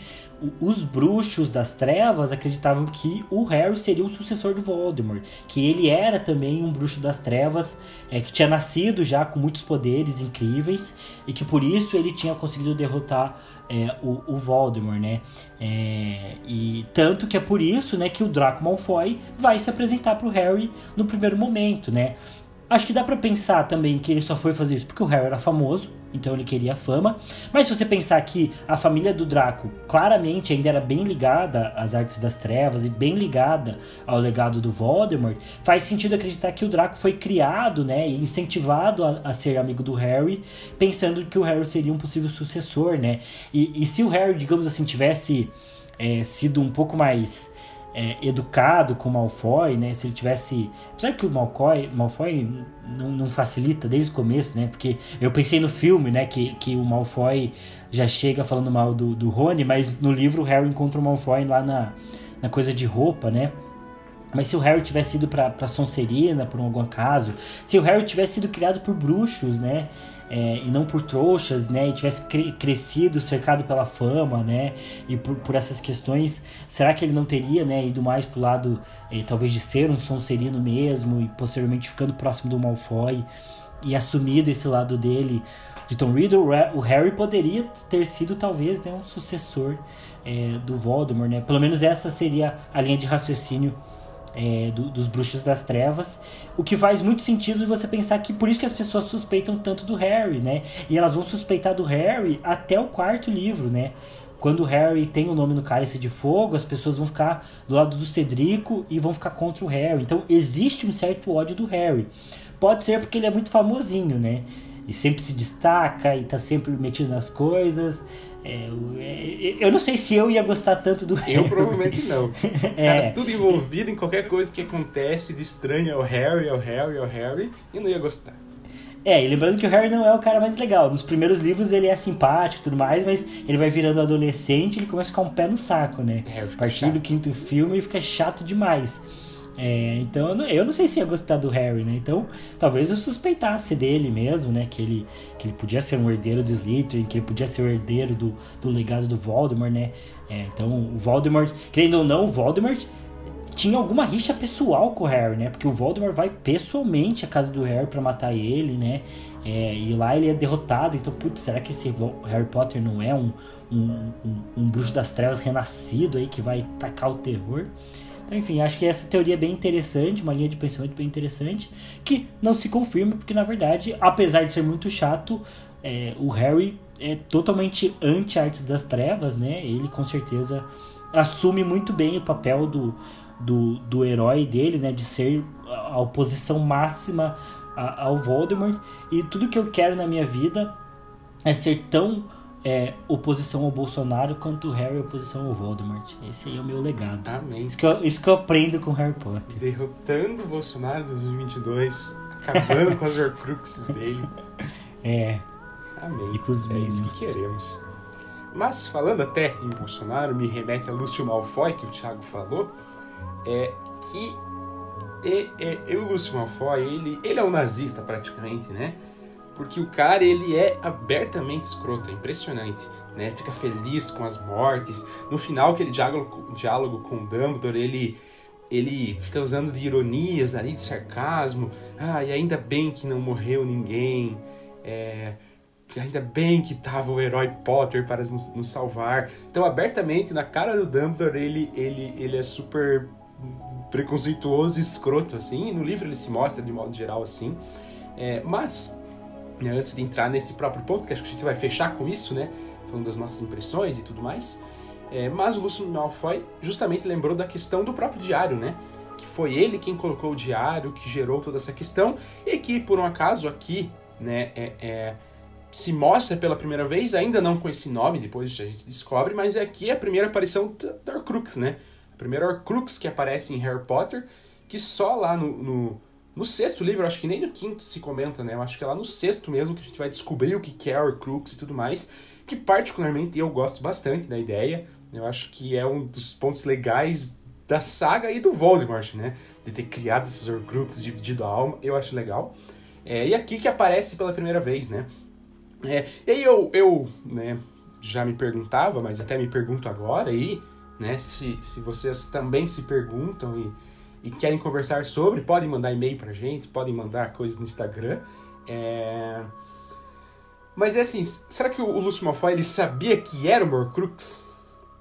os bruxos das trevas acreditavam que o Harry seria o sucessor do Voldemort, que ele era também um bruxo das trevas, é, que tinha nascido já com muitos poderes incríveis e que por isso ele tinha conseguido derrotar é, o, o, Voldemort, né? É, e tanto que é por isso, né, que o Draco Malfoy vai se apresentar para o Harry no primeiro momento, né? Acho que dá para pensar também que ele só foi fazer isso porque o Harry era famoso, então ele queria fama. Mas se você pensar que a família do Draco claramente ainda era bem ligada às artes das trevas e bem ligada ao legado do Voldemort, faz sentido acreditar que o Draco foi criado, né, e incentivado a, a ser amigo do Harry, pensando que o Harry seria um possível sucessor, né? E, e se o Harry, digamos assim, tivesse é, sido um pouco mais é, educado com o Malfoy, né? Se ele tivesse. Apesar que o Malfoy, Malfoy não, não, facilita desde o começo, né? Porque eu pensei no filme, né? Que, que o Malfoy já chega falando mal do, do Rony, mas no livro o Harry encontra o Malfoy lá na, na coisa de roupa, né? Mas se o Harry tivesse ido pra, pra Sonserina, por algum acaso, se o Harry tivesse sido criado por bruxos, né? É, e não por trouxas, né? E tivesse cre crescido, cercado pela fama, né? E por, por essas questões, será que ele não teria, né? Ido mais pro lado, é, talvez, de ser um Sonserino mesmo e posteriormente ficando próximo do Malfoy e assumido esse lado dele de Tom Riddle, o Harry poderia ter sido talvez né, um sucessor é, do Voldemort, né? Pelo menos essa seria a linha de raciocínio é, do, dos Bruxos das Trevas, o que faz muito sentido você pensar que por isso que as pessoas suspeitam tanto do Harry, né? E elas vão suspeitar do Harry até o quarto livro, né? Quando o Harry tem o nome no cálice de fogo, as pessoas vão ficar do lado do Cedrico e vão ficar contra o Harry. Então existe um certo ódio do Harry. Pode ser porque ele é muito famosinho, né? E sempre se destaca e tá sempre metido nas coisas. É, é, eu não sei se eu ia gostar tanto do Harry. Eu provavelmente não. é. Cara, tudo envolvido em qualquer coisa que acontece de estranho é o Harry, é o Harry, é o Harry, e não ia gostar. É, e lembrando que o Harry não é o cara mais legal. Nos primeiros livros ele é simpático e tudo mais, mas ele vai virando adolescente e ele começa a ficar um pé no saco, né? É, a partir chato. do quinto filme ele fica chato demais. É, então eu não, eu não, sei se ia gostar do Harry, né? Então talvez eu suspeitasse dele mesmo, né? Que ele, que ele podia ser um herdeiro do Slytherin, que ele podia ser o herdeiro do, do legado do Voldemort, né? É, então o Voldemort, querendo ou não, o Voldemort tinha alguma rixa pessoal com o Harry, né? Porque o Voldemort vai pessoalmente à casa do Harry para matar ele, né? É, e lá ele é derrotado. Então, putz, será que esse Harry Potter não é um, um, um, um bruxo das trevas renascido aí que vai tacar o terror? Então, enfim, acho que essa teoria é bem interessante, uma linha de pensamento bem interessante, que não se confirma, porque na verdade, apesar de ser muito chato, é, o Harry é totalmente anti-artes das trevas, né? Ele com certeza assume muito bem o papel do, do, do herói dele, né? De ser a oposição máxima ao Voldemort. E tudo que eu quero na minha vida é ser tão é, oposição ao Bolsonaro quanto o Harry oposição ao Voldemort. Esse aí é o meu legado. Amém. Isso que eu, isso que eu aprendo com Harry Potter. Derrotando o Bolsonaro em 2022, acabando com as Horcruxes dele. É. Amém. E com os é isso que queremos. Mas, falando até em Bolsonaro, me remete a Lúcio Malfoy, que o Thiago falou, é que e, e, o Lúcio Malfoy, ele, ele é um nazista praticamente, né? Porque o cara ele é abertamente escroto, é impressionante, né? Fica feliz com as mortes. No final, aquele diálogo, diálogo com Dumbledore, ele ele fica usando de ironias ali, de sarcasmo. Ah, e ainda bem que não morreu ninguém. É, ainda bem que tava o herói Potter para nos, nos, salvar. Então, abertamente, na cara do Dumbledore, ele, ele, ele é super preconceituoso e escroto, assim. E no livro ele se mostra de modo geral assim. É, mas antes de entrar nesse próprio ponto, que acho que a gente vai fechar com isso, né? Falando das nossas impressões e tudo mais. É, mas o Lúcio Malfoy justamente lembrou da questão do próprio diário, né? Que foi ele quem colocou o diário, que gerou toda essa questão, e que, por um acaso, aqui, né, é, é, se mostra pela primeira vez, ainda não com esse nome, depois a gente descobre, mas é aqui a primeira aparição da Horcrux, né? A primeira Horcrux que aparece em Harry Potter, que só lá no, no no sexto livro, acho que nem no quinto se comenta, né? Eu acho que é lá no sexto mesmo que a gente vai descobrir o que é Horcrux e tudo mais. Que particularmente eu gosto bastante da ideia. Eu acho que é um dos pontos legais da saga e do Voldemort, né? De ter criado esses Horcrux, dividido a alma. Eu acho legal. É, e aqui que aparece pela primeira vez, né? É, e aí eu, eu né, já me perguntava, mas até me pergunto agora aí, né? Se, se vocês também se perguntam e e querem conversar sobre, podem mandar e-mail pra gente, podem mandar coisas no Instagram. É... Mas é assim, será que o Lúcio Malfoy ele sabia que era o Horcrux?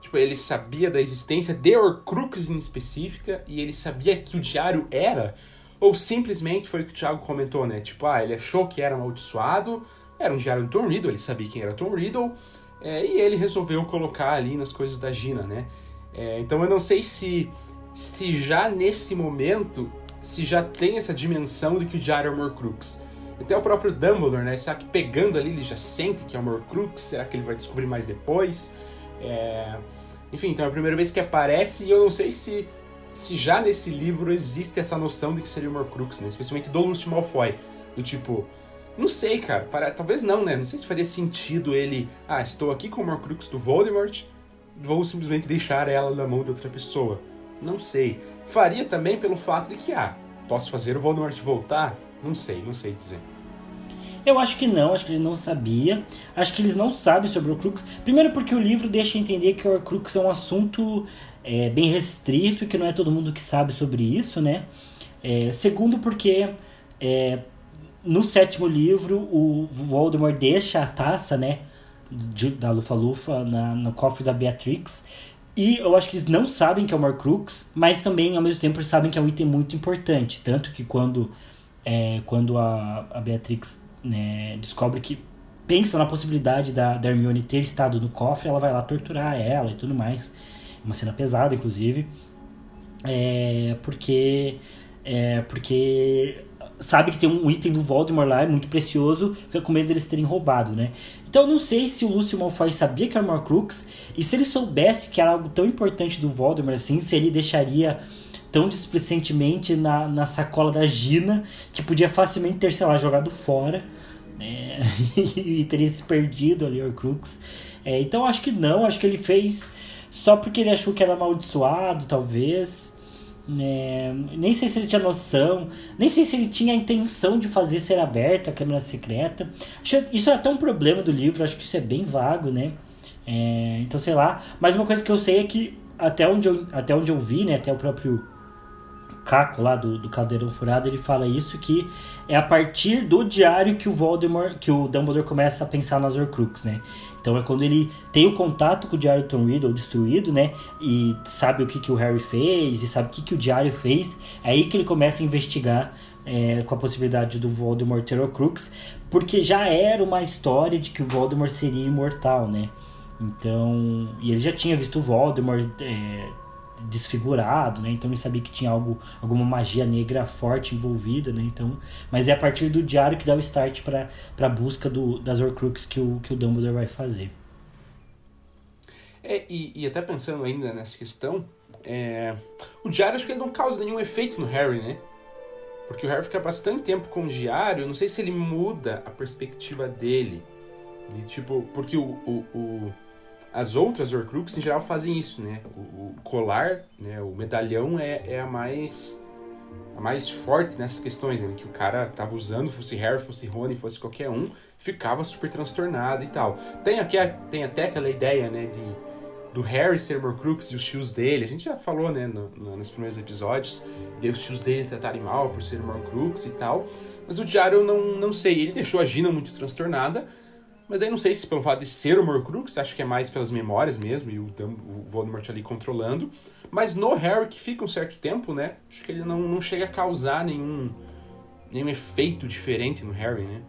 Tipo, ele sabia da existência de Horcrux em específica e ele sabia que o diário era? Ou simplesmente foi o que o Thiago comentou, né? Tipo, ah, ele achou que era amaldiçoado, era um diário do Tom Riddle, ele sabia quem era Tom Riddle, é, e ele resolveu colocar ali nas coisas da Gina, né? É, então eu não sei se se já nesse momento se já tem essa dimensão de que o diário é o Horcrux. Até o próprio Dumbledore, né? Será que pegando ali ele já sente que é o Horcrux? Será que ele vai descobrir mais depois? É... Enfim, então é a primeira vez que aparece e eu não sei se, se já nesse livro existe essa noção de que seria o Horcrux, né? Especialmente do Lúcio Malfoy. Do tipo, não sei, cara, para... talvez não, né? Não sei se faria sentido ele, ah, estou aqui com o Horcrux do Voldemort, vou simplesmente deixar ela na mão de outra pessoa. Não sei. Faria também pelo fato de que, ah, posso fazer o Voldemort voltar? Não sei, não sei dizer. Eu acho que não, acho que ele não sabia. Acho que eles não sabem sobre o Horcrux. Primeiro porque o livro deixa entender que o Horcrux é um assunto é, bem restrito e que não é todo mundo que sabe sobre isso, né? É, segundo porque é, no sétimo livro o Voldemort deixa a taça, né? De, da Lufa-Lufa no cofre da Beatrix. E eu acho que eles não sabem que é o Horcrux, mas também ao mesmo tempo eles sabem que é um item muito importante. Tanto que quando, é, quando a, a Beatrix né, descobre que pensa na possibilidade da, da Hermione ter estado no cofre, ela vai lá torturar ela e tudo mais. Uma cena pesada, inclusive. É, porque. É, porque sabe que tem um item do Voldemort lá, é muito precioso, fica com medo deles terem roubado, né? Então eu não sei se o Lúcio Malfoy sabia que era o Horcrux, e se ele soubesse que era algo tão importante do Voldemort assim, se ele deixaria tão displicentemente na, na sacola da Gina, que podia facilmente ter, sei lá, jogado fora, né? e teria se perdido ali o Horcrux. É, então acho que não, acho que ele fez só porque ele achou que era amaldiçoado, talvez. É, nem sei se ele tinha noção, nem sei se ele tinha a intenção de fazer ser aberta a câmera secreta. Isso é até um problema do livro, acho que isso é bem vago, né? É, então sei lá. Mas uma coisa que eu sei é que até onde eu, até onde eu vi, né? Até o próprio Caco lá do, do Caldeirão Furado, ele fala isso que é a partir do diário que o Voldemort, que o Dumbledore começa a pensar nas Horcrux, né? Então é quando ele tem o contato com o diário Tom Riddle destruído, né? E sabe o que, que o Harry fez e sabe o que, que o diário fez. É aí que ele começa a investigar é, com a possibilidade do Voldemort ter Horcrux, porque já era uma história de que o Voldemort seria imortal, né? Então, e ele já tinha visto o Voldemort é, desfigurado, né? Então ele sabia que tinha algo, alguma magia negra forte envolvida, né? Então, mas é a partir do diário que dá o start para a busca do, das Horcruxes que o, que o Dumbledore vai fazer. É, e, e até pensando ainda nessa questão, é, o diário acho que ele não causa nenhum efeito no Harry, né? Porque o Harry fica bastante tempo com o diário, não sei se ele muda a perspectiva dele. De, tipo, porque o, o, o as outras Horcruxes, em geral, fazem isso, né? O, o colar, né? o medalhão é, é a mais a mais forte nessas questões, né? Que o cara tava usando, fosse Harry, fosse Rony, fosse qualquer um, ficava super transtornado e tal. Tem, aqui, tem até aquela ideia, né, de do Harry ser Horcrux e os tios dele. A gente já falou, né, no, no, nos primeiros episódios, de os tios dele tratarem mal por ser Horcrux e tal. Mas o Diário eu não, não sei. Ele deixou a Gina muito transtornada, mas daí não sei se pelo fato de ser o Horcrux, acho que é mais pelas memórias mesmo, e o, o Voldemort ali controlando. Mas no Harry, que fica um certo tempo, né? Acho que ele não, não chega a causar nenhum, nenhum efeito diferente no Harry, né?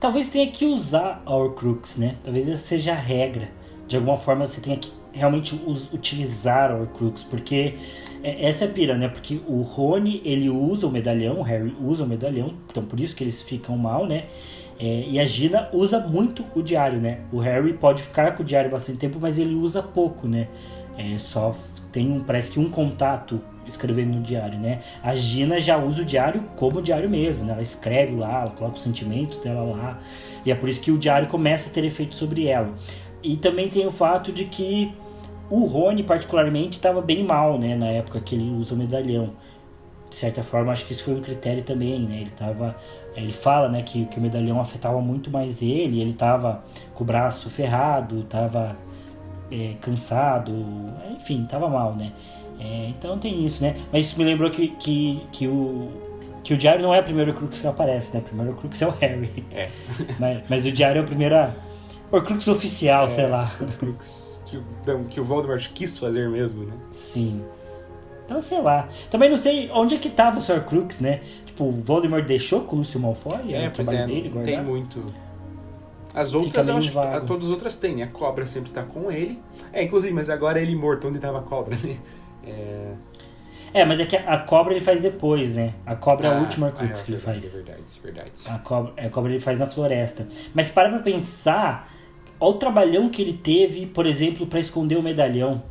Talvez tenha que usar a Horcrux, né? Talvez essa seja a regra. De alguma forma você tenha que realmente utilizar a Horcrux, porque é, essa é a pira, né? Porque o Rony, ele usa o medalhão, o Harry usa o medalhão, então por isso que eles ficam mal, né? É, e a Gina usa muito o diário, né? O Harry pode ficar com o diário bastante tempo, mas ele usa pouco, né? É, só tem um, parece que um contato escrevendo no diário, né? A Gina já usa o diário como diário mesmo, né? Ela escreve lá, ela coloca os sentimentos dela lá, e é por isso que o diário começa a ter efeito sobre ela. E também tem o fato de que o Rony, particularmente, estava bem mal, né? Na época que ele usa o medalhão. De certa forma, acho que isso foi um critério também, né? Ele tava ele fala né, que, que o medalhão afetava muito mais ele, ele estava com o braço ferrado, estava é, cansado, enfim, estava mal, né? É, então tem isso, né? Mas isso me lembrou que, que, que, o, que o Diário não é o primeiro Crux que aparece, né? O primeiro Crux é o Harry. É. mas, mas o Diário é o primeiro o Crux oficial, é, sei lá. O Crux que o, que o Voldemort quis fazer mesmo, né? Sim. Então, sei lá. Também não sei onde é que tava o Sr. Crux, né? Tipo, o Voldemort deixou com o Lúcio Malfoy? É, pois é, dele, tem muito... As outras, eu acho vago. que todas as outras têm, né? A cobra sempre tá com ele. É, inclusive, mas agora é ele morto, onde tava a cobra, né? É... É, mas é que a cobra ele faz depois, né? A cobra ah, é a última Crux ah, é, que ele faz. É verdade, é verdade. A cobra, a cobra ele faz na floresta. Mas para pra pensar, olha o trabalhão que ele teve, por exemplo, para esconder o medalhão.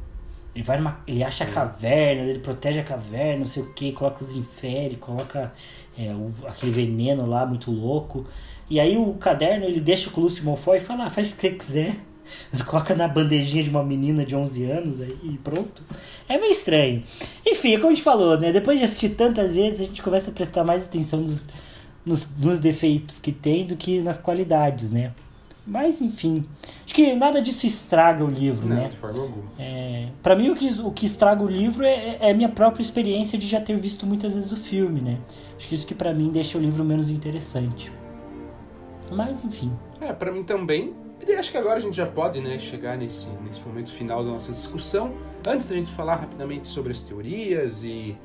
Ele vai numa, ele acha a caverna, ele protege a caverna, não sei o que, coloca os inferes, coloca é, o, aquele veneno lá muito louco. E aí o caderno ele deixa com o Lúcio Monfort e fala, ah, faz o que você quiser. Coloca na bandejinha de uma menina de 11 anos aí e pronto. É meio estranho. Enfim, é como a gente falou, né? Depois de assistir tantas vezes, a gente começa a prestar mais atenção nos, nos, nos defeitos que tem do que nas qualidades, né? Mas, enfim, acho que nada disso estraga o livro, Não, né? de forma alguma. É, para mim, o que, o que estraga o livro é, é a minha própria experiência de já ter visto muitas vezes o filme, né? Acho que isso que para mim deixa o livro menos interessante. Mas, enfim. É, pra mim também. E acho que agora a gente já pode, né, chegar nesse, nesse momento final da nossa discussão. Antes da gente falar rapidamente sobre as teorias e,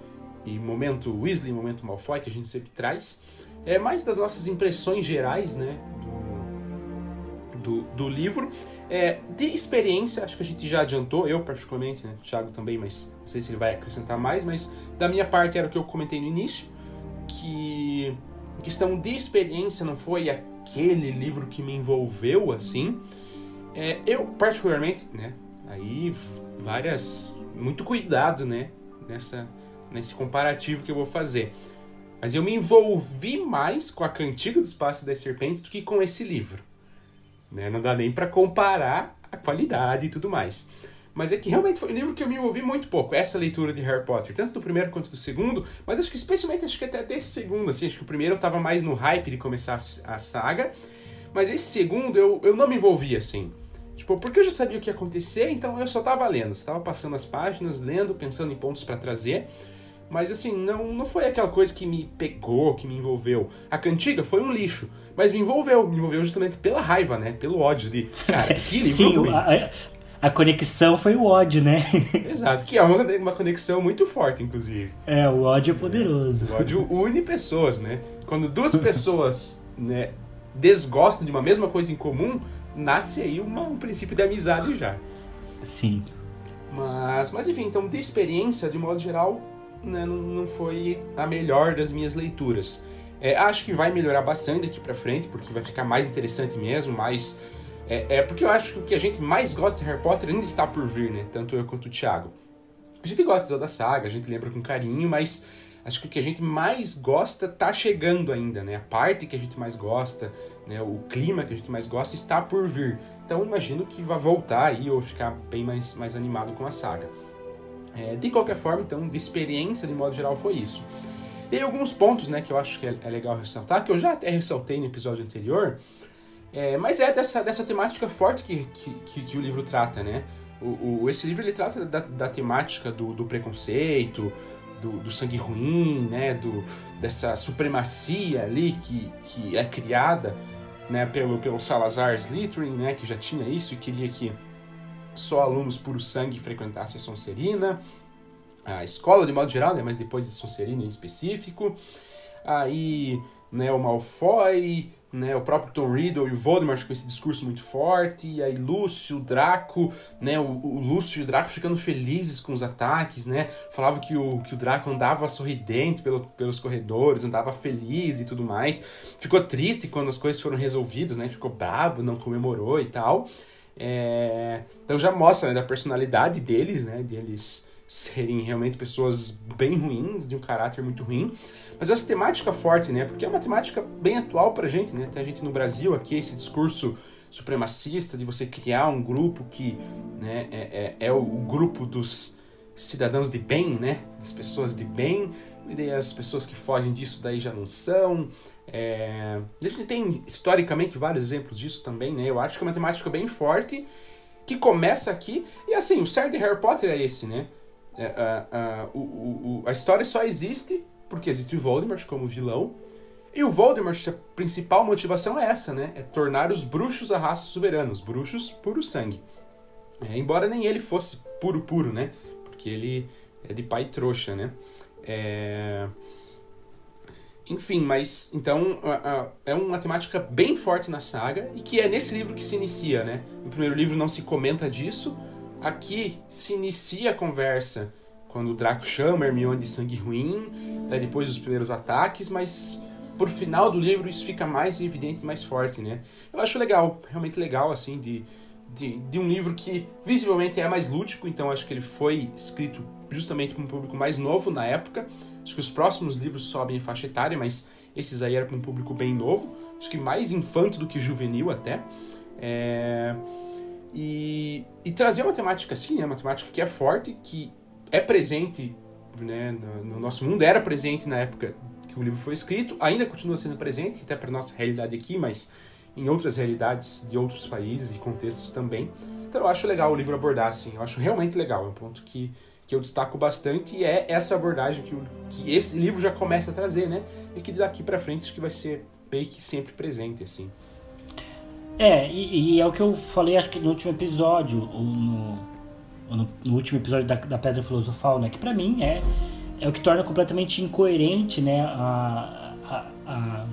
e momento Weasley, momento Malfoy, que a gente sempre traz, é mais das nossas impressões gerais, né, do, do, do livro. É, de experiência, acho que a gente já adiantou, eu particularmente, né, o Thiago também, mas não sei se ele vai acrescentar mais, mas da minha parte era o que eu comentei no início, que em questão de experiência não foi aquele livro que me envolveu assim. É, eu particularmente, né, aí várias muito cuidado, né, nessa nesse comparativo que eu vou fazer. Mas eu me envolvi mais com a Cantiga do Espaço das Serpentes do que com esse livro. Né? Não dá nem para comparar a qualidade e tudo mais. Mas é que realmente foi um livro que eu me envolvi muito pouco, essa leitura de Harry Potter, tanto do primeiro quanto do segundo, mas acho que especialmente acho que até desse segundo, assim, acho que o primeiro eu tava mais no hype de começar a, saga, mas esse segundo eu, eu não me envolvi assim. Tipo, porque eu já sabia o que ia acontecer, então eu só tava lendo, estava passando as páginas, lendo, pensando em pontos para trazer. Mas assim, não, não foi aquela coisa que me pegou, que me envolveu. A cantiga foi um lixo, mas me envolveu. Me envolveu justamente pela raiva, né? Pelo ódio de, cara, que livro Sim, ruim. a, a conexão foi o ódio, né? Exato, que é uma, uma conexão muito forte, inclusive. É, o ódio é poderoso. O ódio une pessoas, né? Quando duas pessoas né, desgostam de uma mesma coisa em comum, nasce aí uma, um princípio de amizade já. Sim. Mas, mas enfim, então de experiência, de modo geral, né, não, não foi a melhor das minhas leituras. É, acho que vai melhorar bastante daqui pra frente, porque vai ficar mais interessante mesmo, mais... É, é porque eu acho que o que a gente mais gosta de Harry Potter ainda está por vir, né? Tanto eu quanto o Thiago. A gente gosta de toda a saga, a gente lembra com carinho, mas acho que o que a gente mais gosta tá chegando ainda, né? A parte que a gente mais gosta, né? o clima que a gente mais gosta está por vir. Então imagino que vai voltar aí ou ficar bem mais, mais animado com a saga. É, de qualquer forma, então, de experiência, de modo geral, foi isso. Tem alguns pontos, né, que eu acho que é, é legal ressaltar, que eu já até ressaltei no episódio anterior, é, mas é dessa, dessa temática forte que, que, que o livro trata, né? O, o, esse livro ele trata da, da temática do, do preconceito, do, do, sangue ruim, né? Do, dessa supremacia ali que, que é criada né? pelo, pelo Salazar Slytherin, né? que já tinha isso e queria que só alunos puro sangue frequentassem a Sonserina, a escola de modo geral, né? mas depois de Sonserina em específico. Aí né, o Malfoy, né, o próprio Tom Riddle e o Voldemort com esse discurso muito forte, e aí Lúcio, Draco, né, o, o Lúcio e o Draco ficando felizes com os ataques, né, falava que o, que o Draco andava sorridente pelo, pelos corredores, andava feliz e tudo mais, ficou triste quando as coisas foram resolvidas, né, ficou brabo, não comemorou e tal, é... então já mostra né, da personalidade deles, né, deles serem realmente pessoas bem ruins, de um caráter muito ruim. Mas essa temática forte, né? Porque é uma temática bem atual pra gente, né? Tem a gente no Brasil aqui, esse discurso supremacista de você criar um grupo que né, é, é, é o, o grupo dos cidadãos de bem, né? Das pessoas de bem. E daí as pessoas que fogem disso daí já não são. É... A gente tem historicamente vários exemplos disso também, né? Eu acho que é uma temática bem forte que começa aqui. E assim, o cerne de Harry Potter é esse, né? É, a, o, o, a história só existe porque existe o Voldemort como vilão. E o Voldemort, a principal motivação é essa, né? É tornar os bruxos a raça soberana, os bruxos puro sangue. É, embora nem ele fosse puro puro, né? Porque ele é de pai trouxa, né? É... Enfim, mas então é uma temática bem forte na saga e que é nesse livro que se inicia, né? No primeiro livro não se comenta disso, Aqui se inicia a conversa quando o Draco chama Hermione de sangue ruim, depois dos primeiros ataques, mas por final do livro isso fica mais evidente e mais forte, né? Eu acho legal, realmente legal, assim, de, de, de um livro que visivelmente é mais lúdico, então acho que ele foi escrito justamente para um público mais novo na época. Acho que os próximos livros sobem em faixa etária, mas esses aí eram para um público bem novo, acho que mais infanto do que juvenil até. É... E, e trazer uma temática assim, né, uma temática que é forte, que é presente né, no, no, nosso mundo, era presente na época que o livro foi escrito, ainda continua sendo presente, até para nossa realidade aqui, mas em outras realidades de outros países e contextos também. Então eu acho legal o livro abordar assim, eu acho realmente legal, é um ponto que, que eu destaco bastante é essa abordagem que, o, que esse livro já começa a trazer, né? E que daqui para frente acho que vai ser meio que sempre presente, assim. É, e, e, é o que eu falei, acho que no último episódio, no, no, no último episódio da, da Pedra Filosofal, né? Que pra mim é, é o que torna completamente incoerente, né? A, a, a,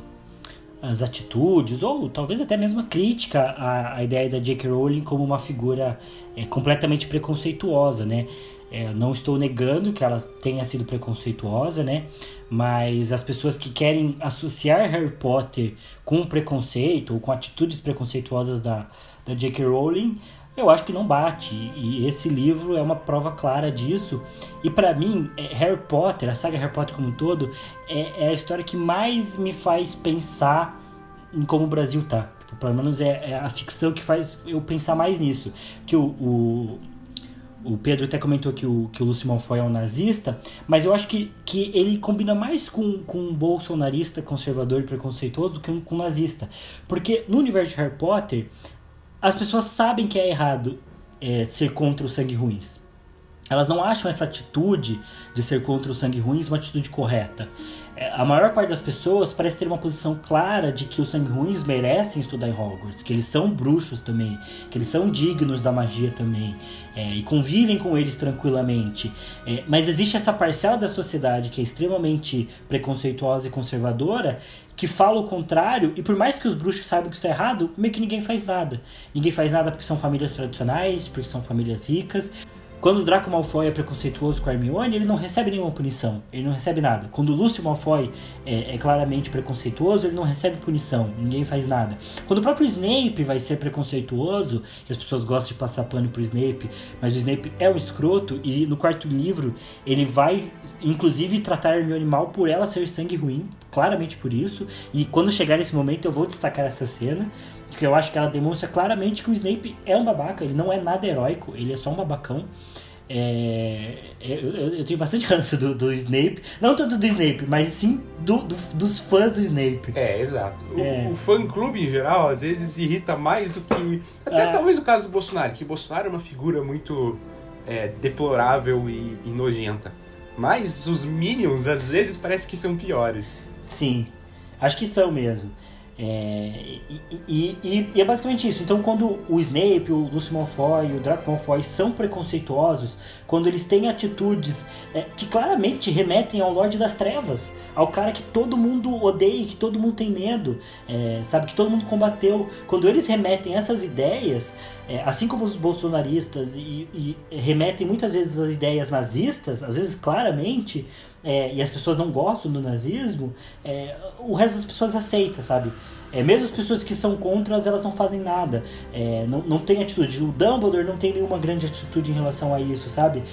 as atitudes, ou talvez até mesmo a crítica à, à ideia da J.K. Rowling como uma figura é, completamente preconceituosa, né? É, não estou negando que ela tenha sido preconceituosa, né? Mas as pessoas que querem associar Harry Potter com preconceito ou com atitudes preconceituosas da, da J.K. Rowling, eu acho que não bate. E esse livro é uma prova clara disso. E para mim, é, Harry Potter, a saga Harry Potter como um todo, é, é, a história que mais me faz pensar em como o Brasil tá. Pelo menos é, é a ficção que faz eu pensar mais nisso. Que o, o o Pedro até comentou que o, que o Lúcio Malfoy é um nazista, mas eu acho que, que ele combina mais com, com um bolsonarista conservador e preconceituoso do que um, com um nazista. Porque no universo de Harry Potter, as pessoas sabem que é errado é, ser contra os sangue ruins. Elas não acham essa atitude de ser contra os sangue ruins uma atitude correta. É, a maior parte das pessoas parece ter uma posição clara de que os sangue ruins merecem estudar em Hogwarts, que eles são bruxos também, que eles são dignos da magia também, é, e convivem com eles tranquilamente. É, mas existe essa parcela da sociedade que é extremamente preconceituosa e conservadora que fala o contrário, e por mais que os bruxos saibam que está errado, meio que ninguém faz nada. Ninguém faz nada porque são famílias tradicionais, porque são famílias ricas. Quando o Draco Malfoy é preconceituoso com a Hermione, ele não recebe nenhuma punição, ele não recebe nada. Quando o Lúcio Malfoy é, é, claramente preconceituoso, ele não recebe punição, ninguém faz nada. Quando o próprio Snape vai ser preconceituoso, que as pessoas gostam de passar pano pro Snape, mas o Snape é um escroto e no quarto livro ele vai, inclusive, tratar a Hermione mal por ela ser sangue ruim, claramente por isso. E quando chegar nesse momento eu vou destacar essa cena, porque eu acho que ela demonstra claramente que o Snape é um babaca, ele não é nada heróico, ele é só um babacão. É, é eu, eu, tenho bastante ranço do, do, Snape, não tanto do Snape, mas sim do, do dos fãs do Snape. É, exato. É. O, o fã-clube em geral, às vezes, irrita mais do que. Até ah. talvez o caso do Bolsonaro, que o Bolsonaro é uma figura muito é, deplorável e, e nojenta. Mas os Minions, às vezes, parece que são piores. Sim, acho que são mesmo. É, e, e, e, e, é basicamente isso. Então, quando o Snape, o Lucius Malfoy, o Draco Malfoy são preconceituosos, quando eles têm atitudes é, que claramente remetem ao Lorde das Trevas, ao cara que todo mundo odeia, que todo mundo tem medo, é, sabe, que todo mundo combateu. Quando eles remetem essas ideias, é, assim como os bolsonaristas e, remetem muitas vezes as ideias nazistas, às vezes claramente, é, e as pessoas não gostam do nazismo, é, o resto das pessoas aceita, sabe? É, mesmo as pessoas que são contra, elas não fazem nada. É, não, não tem atitude. O Dumbledore não tem nenhuma grande atitude em relação a isso, sabe?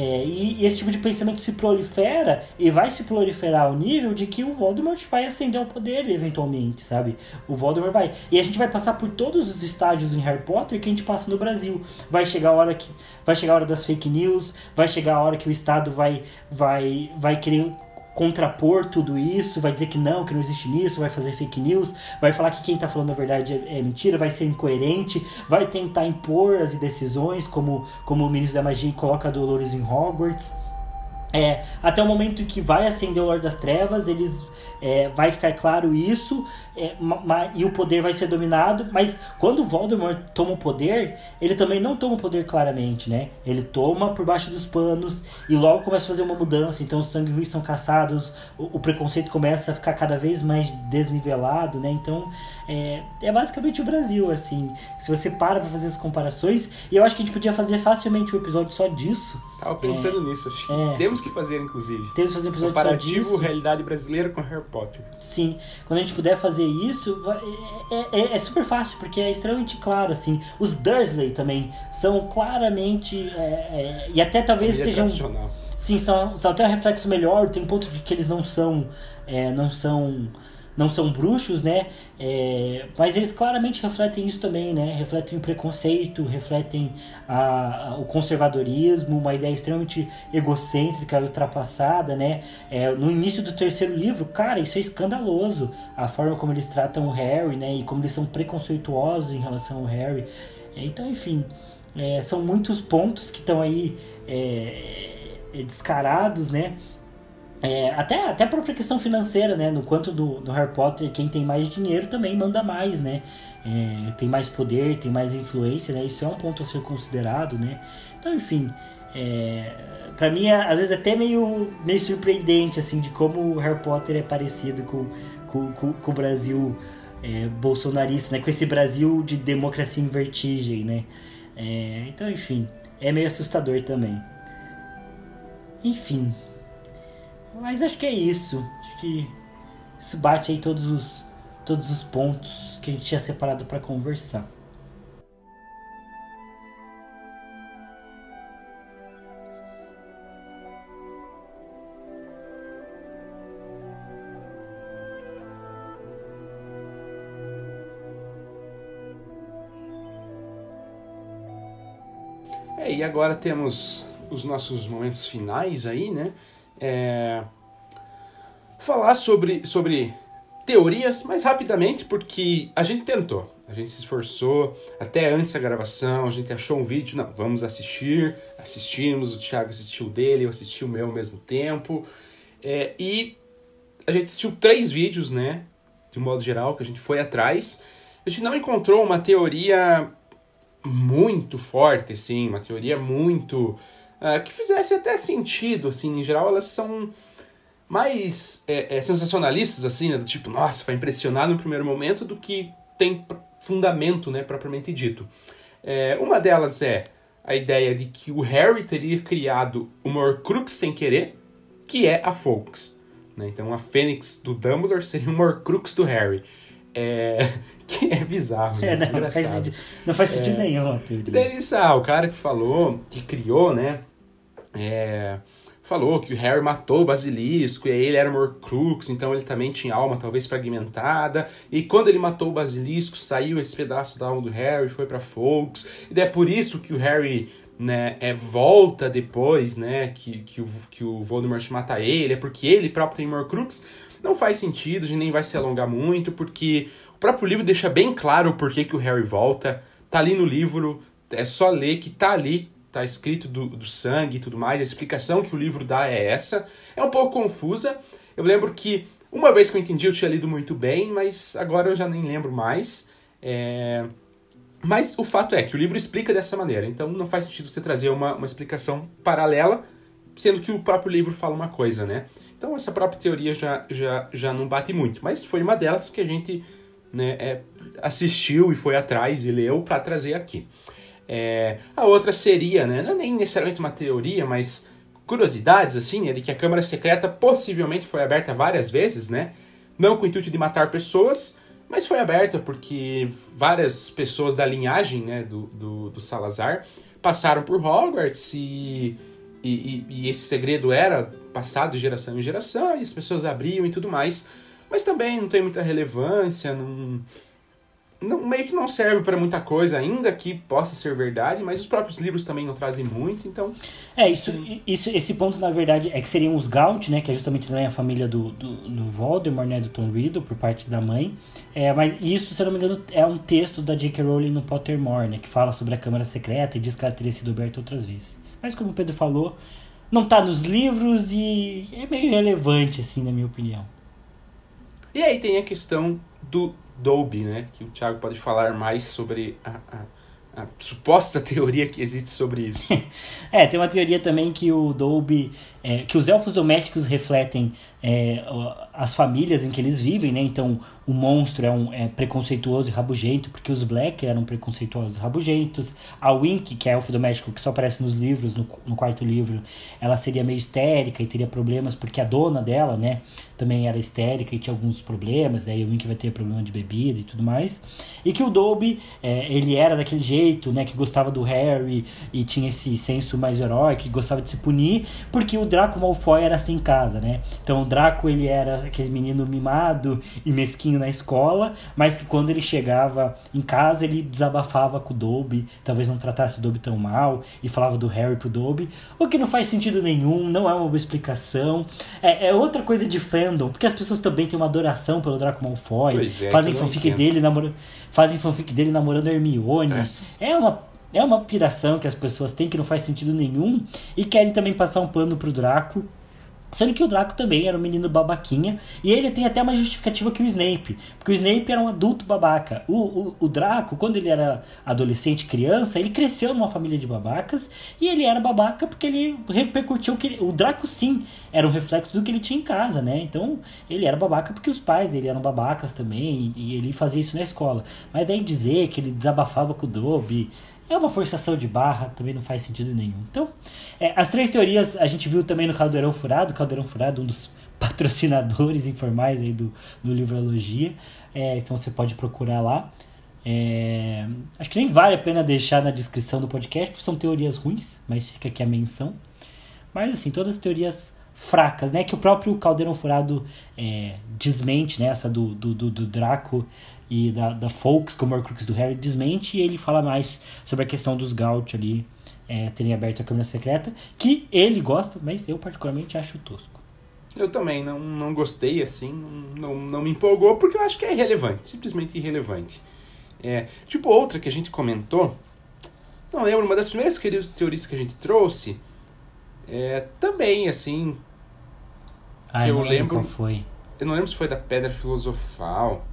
É, e, e, esse tipo de pensamento se prolifera e vai se proliferar ao nível de que o Voldemort vai ascender ao poder eventualmente, sabe? O Voldemort vai. E a gente vai passar por todos os estágios em Harry Potter que a gente passa no Brasil. Vai chegar a hora que vai chegar a hora das fake news, vai chegar a hora que o Estado vai vai vai querer contrapor tudo isso, vai dizer que não, que não existe nisso, vai fazer fake news, vai falar que quem está falando a verdade é, é, mentira, vai ser incoerente, vai tentar impor as decisões, como, como o ministro da magia coloca Dolores em Hogwarts. É, até o momento em que vai acender o Lorde das Trevas, eles é, vai ficar claro isso é, e o poder vai ser dominado, mas quando Voldemort toma o poder, ele também não toma o poder claramente, né? Ele toma por baixo dos panos e logo começa a fazer uma mudança, então os sangue ruins são caçados, o, o, preconceito começa a ficar cada vez mais desnivelado, né? Então é, é basicamente o Brasil, assim. Se você para pra fazer as comparações, e eu acho que a gente podia fazer facilmente um episódio só disso. Tava pensando é, nisso, acho que é. temos que fazer, inclusive. Temos que fazer um episódio Comparativo só disso. realidade brasileira com Harry Potter. Sim, quando a gente puder fazer isso, é, é, é, super fácil, porque é extremamente claro, assim. Os Dursley também são claramente. É, é, e até talvez Família sejam. Sim, são, são até um reflexo melhor, tem um ponto de que eles não são. É, não são não são bruxos, né? É, mas eles claramente refletem isso também, né? Refletem o preconceito, refletem a, a, o conservadorismo, uma ideia extremamente egocêntrica, ultrapassada, né? É, no início do terceiro livro, cara, isso é escandaloso. A forma como eles tratam o Harry, né? E como eles são preconceituosos em relação ao Harry. É, então, enfim, é, são muitos pontos que estão aí é, descarados, né? É, até, até a própria questão financeira, né? No quanto do, do Harry Potter, quem tem mais dinheiro também manda mais, né? É, tem mais poder, tem mais influência, né? Isso é um ponto a ser considerado, né? Então, enfim, é, para mim, é, às vezes, até meio, meio surpreendente, assim, de como o Harry Potter é parecido com, com, com, com o Brasil é, bolsonarista, né? Com esse Brasil de democracia em vertigem, né? É, então, enfim, é meio assustador também. Enfim, mas acho que é isso. Acho que isso bate aí todos os, todos os pontos que a gente tinha separado para conversar. É, e agora temos os nossos momentos finais aí, né? É, falar sobre, sobre teorias mais rapidamente, porque a gente tentou, a gente se esforçou, até antes da gravação, a gente achou um vídeo, não, vamos assistir, assistimos, o Thiago assistiu dele, eu assisti o meu ao mesmo tempo, é, e a gente assistiu três vídeos, né, de um modo geral, que a gente foi atrás, a gente não encontrou uma teoria muito forte, assim, uma teoria muito uh, que fizesse até sentido, assim, em geral elas são mais é, é, sensacionalistas, assim, né, do tipo, nossa, vai impressionar no primeiro momento, do que tem fundamento, né, propriamente dito. É, uma delas é a ideia de que o Harry teria criado uma Horcrux sem querer, que é a Fawkes. Né? Então a Fênix do Dumbledore seria uma Horcrux do Harry. É... que é bizarro, né? É, não, não, faz sentido, não faz sentido é... nenhum. Daí, ah, o cara que falou, que criou, né, é, falou que o Harry matou o basilisco e ele era um Horcrux, então ele também tinha alma talvez fragmentada. E quando ele matou o basilisco, saiu esse pedaço da alma do Harry e foi para Fawkes. E é por isso que o Harry né, é, volta depois, né, que, que, o, que o Voldemort mata ele, é porque ele próprio tem Horcrux. Não faz sentido, a gente nem vai se alongar muito, porque o próprio livro deixa bem claro o porquê que o Harry volta. Tá ali no livro, é só ler que tá ali tá escrito do, do sangue e tudo mais, a explicação que o livro dá é essa. É um pouco confusa. Eu lembro que uma vez que eu entendi eu tinha lido muito bem, mas agora eu já nem lembro mais. É... Mas o fato é que o livro explica dessa maneira, então não faz sentido você trazer uma, uma explicação paralela, sendo que o próprio livro fala uma coisa, né? Então essa própria teoria já, já, já não bate muito, mas foi uma delas que a gente né, é, assistiu e foi atrás e leu para trazer aqui. É, a outra seria, né, não é nem necessariamente uma teoria, mas curiosidades, assim, né, de que a Câmara Secreta possivelmente foi aberta várias vezes, né, não com o intuito de matar pessoas, mas foi aberta porque várias pessoas da linhagem, né, do, do, do Salazar passaram por Hogwarts e, e, e, esse segredo era passado de geração em geração e as pessoas abriam e tudo mais, mas também não tem muita relevância, não não, meio que não serve para muita coisa, ainda que possa ser verdade, mas os próprios livros também não trazem muito, então... É, isso, isso esse ponto, na verdade, é que seriam os Gaunt, né, que é justamente também a família do, do, do Voldemort, né, do Tom Riddle, por parte da mãe, é, mas isso, se eu não me engano, é um texto da J.K. Rowling no Pottermore, né, que fala sobre a Câmara Secreta e diz que ela teria sido aberta outras vezes. Mas como o Pedro falou, não tá nos livros e é meio irrelevante, assim, na minha opinião. E aí tem a questão do Dolby, né? Que o Thiago pode falar mais sobre a, a, a suposta teoria que existe sobre isso. é, tem uma teoria também que o Dolby, é, que os elfos domésticos refletem é, as famílias em que eles vivem, né? Então o monstro é, um, é preconceituoso e rabugento, porque os Black eram preconceituosos e rabugentos. A Wink, que é elfo doméstico, que só aparece nos livros, no, no quarto livro, ela seria meio histérica e teria problemas, porque a dona dela, né, também era histérica e tinha alguns problemas, daí o Wink vai ter problema de bebida e tudo mais. E que o Dobby, é, ele era daquele jeito, né, que gostava do Harry e tinha esse senso mais heróico, que gostava de se punir, porque o, Draco Malfoy era assim em casa, né? Então Draco ele era aquele menino mimado e mesquinho na escola, mas que quando ele chegava em casa ele desabafava com o Dobby, talvez não tratasse o Dobby tão mal e falava do Harry pro Dobby, o que não faz sentido nenhum, não é uma boa explicação. É, é outra coisa de fandom, porque as pessoas também têm uma adoração pelo Draco Malfoy, é, fazem fanfic dele namorando, fazem fanfic dele namorando Hermione. Nossa. É uma é uma piração que as pessoas têm que não faz sentido nenhum e querem também passar um pano pro Draco. Sendo que o Draco também era um menino babaquinha. E ele tem até uma justificativa que o Snape. Porque o Snape era um adulto babaca. O, o, o Draco, quando ele era adolescente, criança, ele cresceu numa família de babacas. E ele era babaca porque ele repercutiu que. ele- o Draco, sim, era um reflexo do que ele tinha em casa, né? Então, ele era babaca porque os pais dele eram babacas também. E, e ele fazia isso na escola. Mas daí dizer que ele desabafava com o Dobby. É uma forçação de barra, também não faz sentido nenhum. Então, é, as três teorias a gente viu também no Caldeirão Furado. Caldeirão Furado, um dos patrocinadores informais aí do, do Livrologia. É, então você pode procurar lá. É, acho que nem vale a pena deixar na descrição do podcast, porque são teorias ruins, mas fica aqui a menção. Mas assim, todas as teorias fracas, né? Que o próprio Caldeirão Furado é, desmente, né? Essa do, do, do, do Draco e da, da Folks, como Horcrux do Harry, desmente e ele fala mais sobre a questão dos Gaut ali é, terem aberto a câmera secreta, que ele gosta, mas eu particularmente acho tosco. Eu também não, não gostei, assim, não, não me empolgou, porque eu acho que é irrelevante, simplesmente irrelevante. É, tipo outra que a gente comentou, não lembro, uma das primeiras teorias que a gente trouxe, é, também, assim, Ah, eu não lembro lembro- qual foi. eu não lembro se foi da Pedra Filosofal,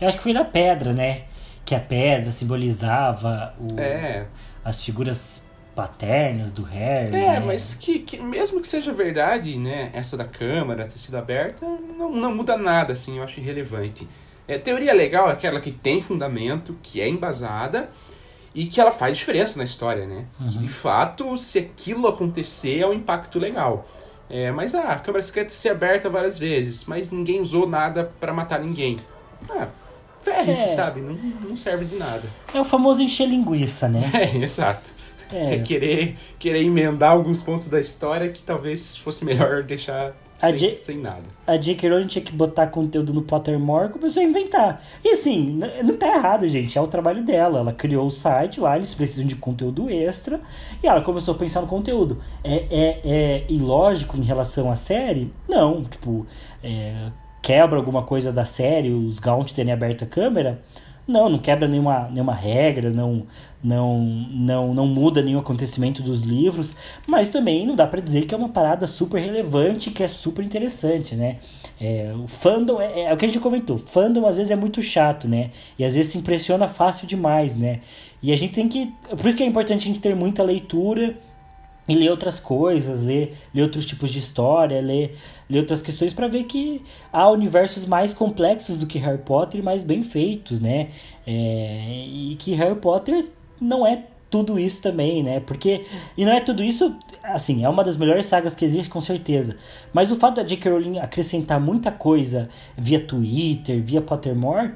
Eu acho que foi da pedra, né? Que a pedra simbolizava o, é, as figuras paternas do Harry. É, né? mas que, que mesmo que seja verdade, né, essa da Câmara ter sido aberta, não, não muda nada, assim, eu acho irrelevante. É, teoria legal é aquela que tem fundamento, que é embasada e que ela faz diferença na história, né? Que, de fato, se aquilo acontecer, é um impacto legal. É, mas ah, a Câmara Secreta ser aberta várias vezes, mas ninguém usou nada pra matar ninguém. Ah, ferre-se, É. sabe? Não, não serve de nada. É o famoso encher linguiça, né? É, exato. É, É. querer, querer emendar alguns pontos da história que talvez fosse melhor deixar sem, J- sem nada. A J.K. Rowling tinha que botar conteúdo no Pottermore e começou a inventar. E assim, não tá errado, gente. É o trabalho dela. Ela criou o site lá, eles precisam de conteúdo extra. E ela começou a pensar no conteúdo. É, é, é ilógico em relação à série? Não. Tipo, é, quebra alguma coisa da série, os Gaunt terem aberto a câmera? Não, não quebra nenhuma, nenhuma regra, não, não, não, não muda nenhum acontecimento dos livros, mas também não dá pra dizer que é uma parada super relevante, que é super interessante, né? É, o fandom, é, é o que a gente comentou, fandom às vezes é muito chato, né? E às vezes se impressiona fácil demais, né? E a gente tem que. Por isso que é importante a gente ter muita leitura e ler outras coisas, ler, ler outros tipos de história, ler, ler outras questões para ver que há universos mais complexos do que Harry Potter e mais bem feitos, né? É, e que Harry Potter não é tudo isso também, né? Porque e não é tudo isso, assim, é uma das melhores sagas que existe com certeza. Mas o fato da J.K. Rowling acrescentar muita coisa via Twitter, via Pottermore,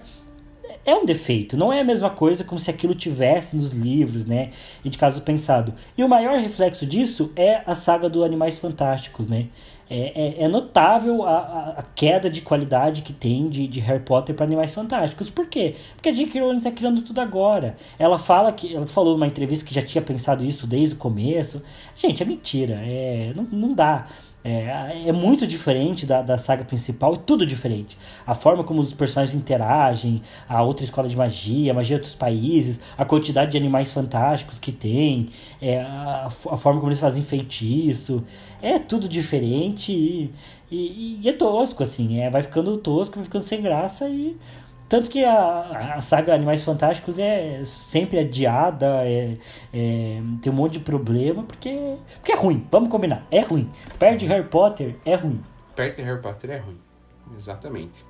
é um defeito, não é a mesma coisa como se aquilo tivesse nos livros, né? E de caso pensado. E o maior reflexo disso é a saga do Animais Fantásticos, né? É, é, é notável a, a, queda de qualidade que tem de, de Harry Potter para Animais Fantásticos. Por quê? Porque a J.K. Rowling está criando tudo agora. Ela fala que. Ela falou numa entrevista que já tinha pensado isso desde o começo. Gente, é mentira. É, não, não dá. É, é muito diferente da, da saga principal, é tudo diferente. A forma como os personagens interagem, a outra escola de magia, a magia de outros países, a quantidade de animais fantásticos que tem, é, a, a forma como eles fazem feitiço, é tudo diferente e, e, e é tosco, assim, é, vai ficando tosco, vai ficando sem graça e. Tanto que a, a saga Animais Fantásticos é sempre adiada, é, é, tem um monte de problema, porque, porque é ruim, vamos combinar, é ruim. Perde Harry Potter, é ruim. Perto de Harry Potter é ruim. Exatamente.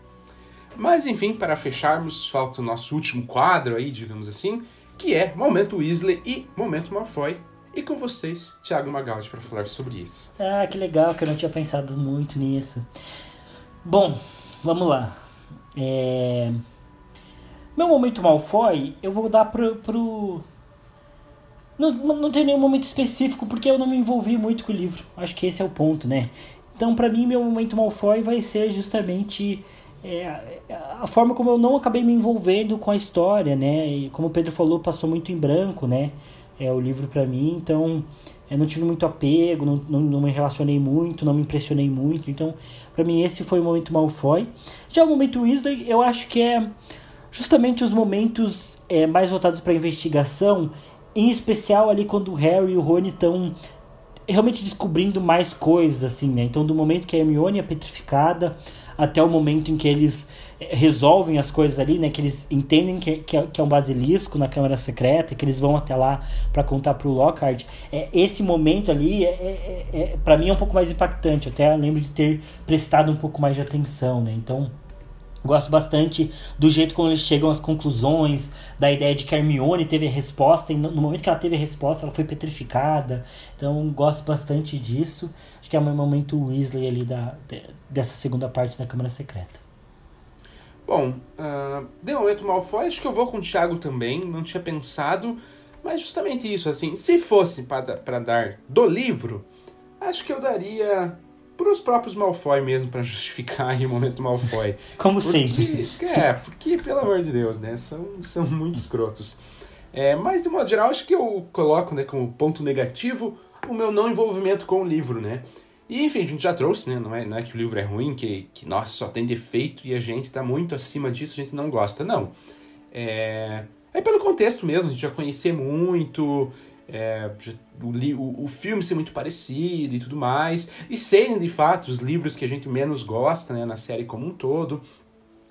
Mas enfim, para fecharmos, falta o nosso último quadro aí, digamos assim, que é Momento Weasley e Momento Malfoy. E com vocês, Thiago Magaldi, para falar sobre isso. Ah, que legal, que eu não tinha pensado muito nisso. Bom, vamos lá. É... Meu momento Malfoy, eu vou dar pro, pro... não, não tem nenhum momento específico, porque eu não me envolvi muito com o livro. Acho que esse é o ponto, né? Então, para mim, meu momento Malfoy vai ser justamente é, a forma como eu não acabei me envolvendo com a história, né? E como o Pedro falou, passou muito em branco, né? É o livro para mim, então eu não tive muito apego, não, não, não, me relacionei muito, não me impressionei muito. Então, para mim, esse foi o momento Malfoy. Já o momento Weasley, eu acho que é justamente os momentos é, mais voltados para investigação, em especial ali quando o Harry e o Rony estão realmente descobrindo mais coisas, assim, né? Então, do momento que a Hermione é petrificada até o momento em que eles eh, resolvem as coisas ali, né? Que eles entendem que, que, é, que é um basilisco na Câmara Secreta, que eles vão até lá para contar pro Lockhart. É, esse momento ali, é, é, é, é para mim, é um pouco mais impactante. Eu até lembro de ter prestado um pouco mais de atenção, né? Então, Gosto bastante do jeito como eles chegam às conclusões, da ideia de que Hermione teve a resposta, e no momento que ela teve a resposta, ela foi petrificada. Então, gosto bastante disso. Acho que é o momento Weasley ali da, dessa segunda parte da Câmara Secreta. Bom, uh, de momento Malfoy, acho que eu vou com o Thiago também, não tinha pensado, mas justamente isso, assim, se fosse para dar do livro, acho que eu daria pros próprios Malfoy mesmo, para justificar o momento Malfoy. Como porque, sempre. É, porque, pelo amor de Deus, né, são, são muito escrotos. É, mas, de modo geral, acho que eu coloco né, como ponto negativo o meu não envolvimento com o livro, né? E, enfim, a gente já trouxe, né? Não é, não é que o livro é ruim, que, que, nossa, só tem defeito e a gente tá muito acima disso, a gente não gosta. Não. É, é pelo contexto mesmo, a gente já conhecer muito, é, o, o filme ser muito parecido e tudo mais, e serem de fato os livros que a gente menos gosta né, na série como um todo.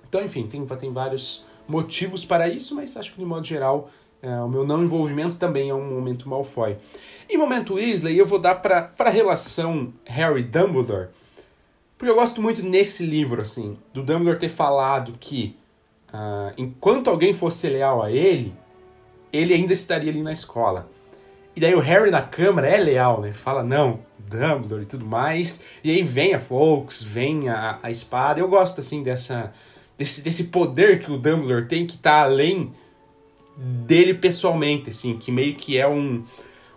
Então, enfim, tem, tem vários motivos para isso, mas acho que de modo geral é, o meu não envolvimento também é um momento Malfoy. E momento Weasley eu vou dar para a relação Harry-Dumbledore, porque eu gosto muito nesse livro, assim, do Dumbledore ter falado que uh, enquanto alguém fosse leal a ele, ele ainda estaria ali na escola. E daí o Harry na câmara é leal, né? Fala, não, Dumbledore e tudo mais. E aí vem a Fawkes, vem a, a espada. Eu gosto, assim, dessa, desse, desse poder que o Dumbledore tem que tá além dele pessoalmente, assim, que meio que é um,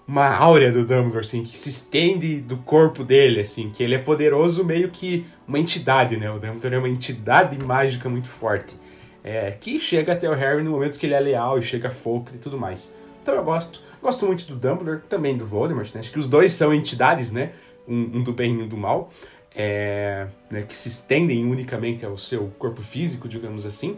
uma áurea do Dumbledore, assim, que se estende do corpo dele, assim, que ele é poderoso meio que uma entidade, né? O Dumbledore é uma entidade mágica muito forte. É, que chega até o Harry no momento que ele é leal e chega a Fawkes e tudo mais. Então eu gosto. Gosto muito do Dumbledore, também do Voldemort, né? Acho que os dois são entidades, né? Um, um do bem e um do mal. É, né? que se estendem unicamente ao seu corpo físico, digamos assim.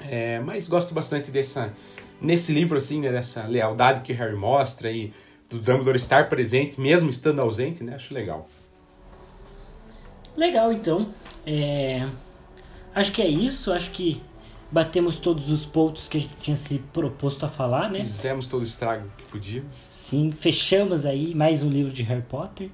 É, mas gosto bastante dessa nesse livro assim, né, dessa lealdade que Harry mostra e do Dumbledore estar presente mesmo estando ausente, né? Acho legal. Legal, então. É... Acho que é isso. Acho que batemos todos os pontos que a gente tinha se proposto a falar, né? Fizemos todo o estrago que podíamos. Sim, fechamos aí mais um livro de Harry Potter.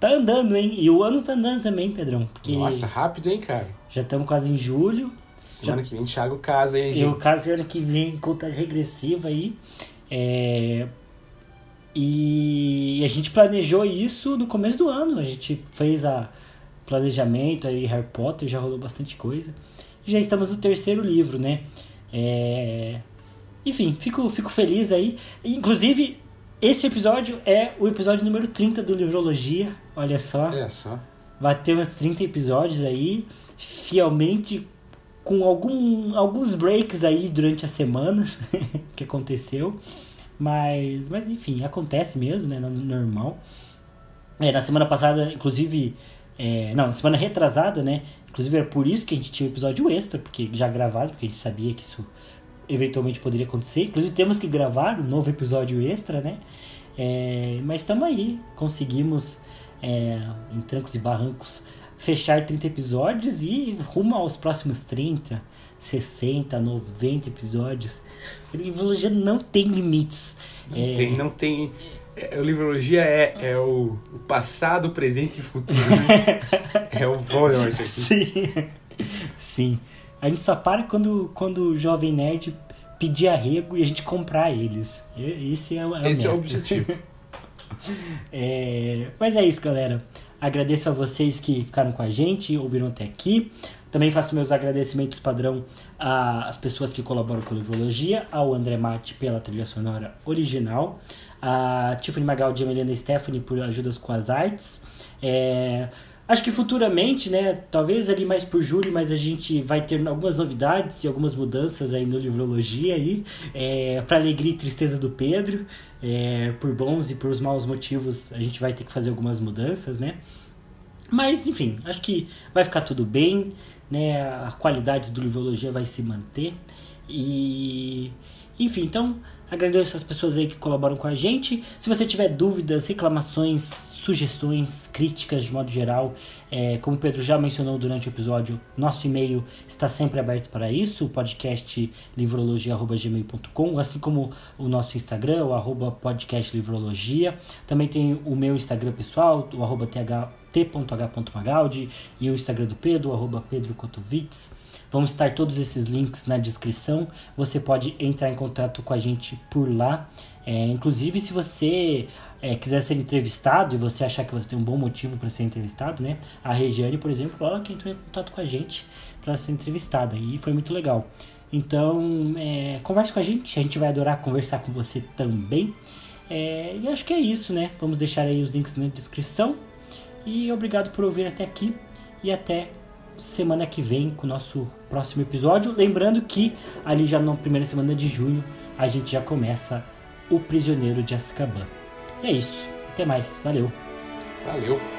Tá andando, hein? E o ano tá andando também, Pedrão. Porque Nossa, rápido, hein, cara? Já estamos quase em julho. Semana já... que vem Thiago casa aí, gente. Eu caso semana que vem conta regressiva aí. É... E a gente planejou isso no começo do ano. A gente fez a planejamento aí, Harry Potter, já rolou bastante coisa já estamos no terceiro livro, né? É... Enfim, fico, fico feliz aí. Inclusive, esse episódio é o episódio número 30 do Livrologia. Olha só. Olha só. Batemos 30 episódios aí, fielmente, com algum, alguns breaks aí durante as semanas que aconteceu. Mas, mas enfim, acontece mesmo, né? Normal. É, na semana passada, inclusive. É, não, semana retrasada, né? Inclusive era por isso que a gente tinha um episódio extra, porque já gravado, porque a gente sabia que isso eventualmente poderia acontecer. Inclusive temos que gravar um novo episódio extra, né? É, mas estamos aí, conseguimos é, em trancos e barrancos fechar 30 episódios e rumo aos próximos 30, 60, 90 episódios. A Livrologia não tem limites. Não, é, tem, não tem é, o Livrologia é, é o, o, passado, presente e futuro. Né? é o Voldemort aqui. Sim. Sim. A gente só para quando, quando o Jovem Nerd pedir arrego e a gente comprar eles. Esse é, é Esse é o objetivo. é, mas é isso, galera. Agradeço a vocês que ficaram com a gente, ouviram até aqui. Também faço meus agradecimentos padrão às pessoas que colaboram com a Livrologia, ao André Mate pela trilha sonora original, a Tiffany Magaldi e a Melina Stephanie por ajudas com as artes. É, acho que futuramente, né, talvez ali mais por julho, mas a gente vai ter algumas novidades e algumas mudanças aí no Livrologia aí, é, para alegria e tristeza do Pedro, é, por bons e por os maus motivos, a gente vai ter que fazer algumas mudanças, né? Mas, enfim, acho que vai ficar tudo bem né, a qualidade do Livrologia vai se manter. E enfim, então agradeço as pessoas aí que colaboram com a gente. Se você tiver dúvidas, reclamações, sugestões, críticas de modo geral, é, como o Pedro já mencionou durante o episódio, nosso e-mail está sempre aberto para isso, podcast livrologia.gmail.com, assim como o nosso Instagram, o arroba podcastlivrologia. Também tem o meu Instagram pessoal, o arroba th t.h.magaldi e o Instagram do Pedro, arroba Pedro. Vão estar todos esses links na descrição. Você pode entrar em contato com a gente por lá. É, inclusive, se você é, quiser ser entrevistado e você achar que você tem um bom motivo para ser entrevistado, né? A Regiane, por exemplo, ela que entrou em contato com a gente para ser entrevistada e foi muito legal. Então, é, converse com a gente, a gente vai adorar conversar com você também. É, e acho que é isso, né? Vamos deixar aí os links na descrição. E obrigado por ouvir até aqui e até semana que vem com o nosso próximo episódio. Lembrando que ali já na primeira semana de junho a gente já começa O Prisioneiro de Azkaban. E é isso. Até mais. Valeu. Valeu.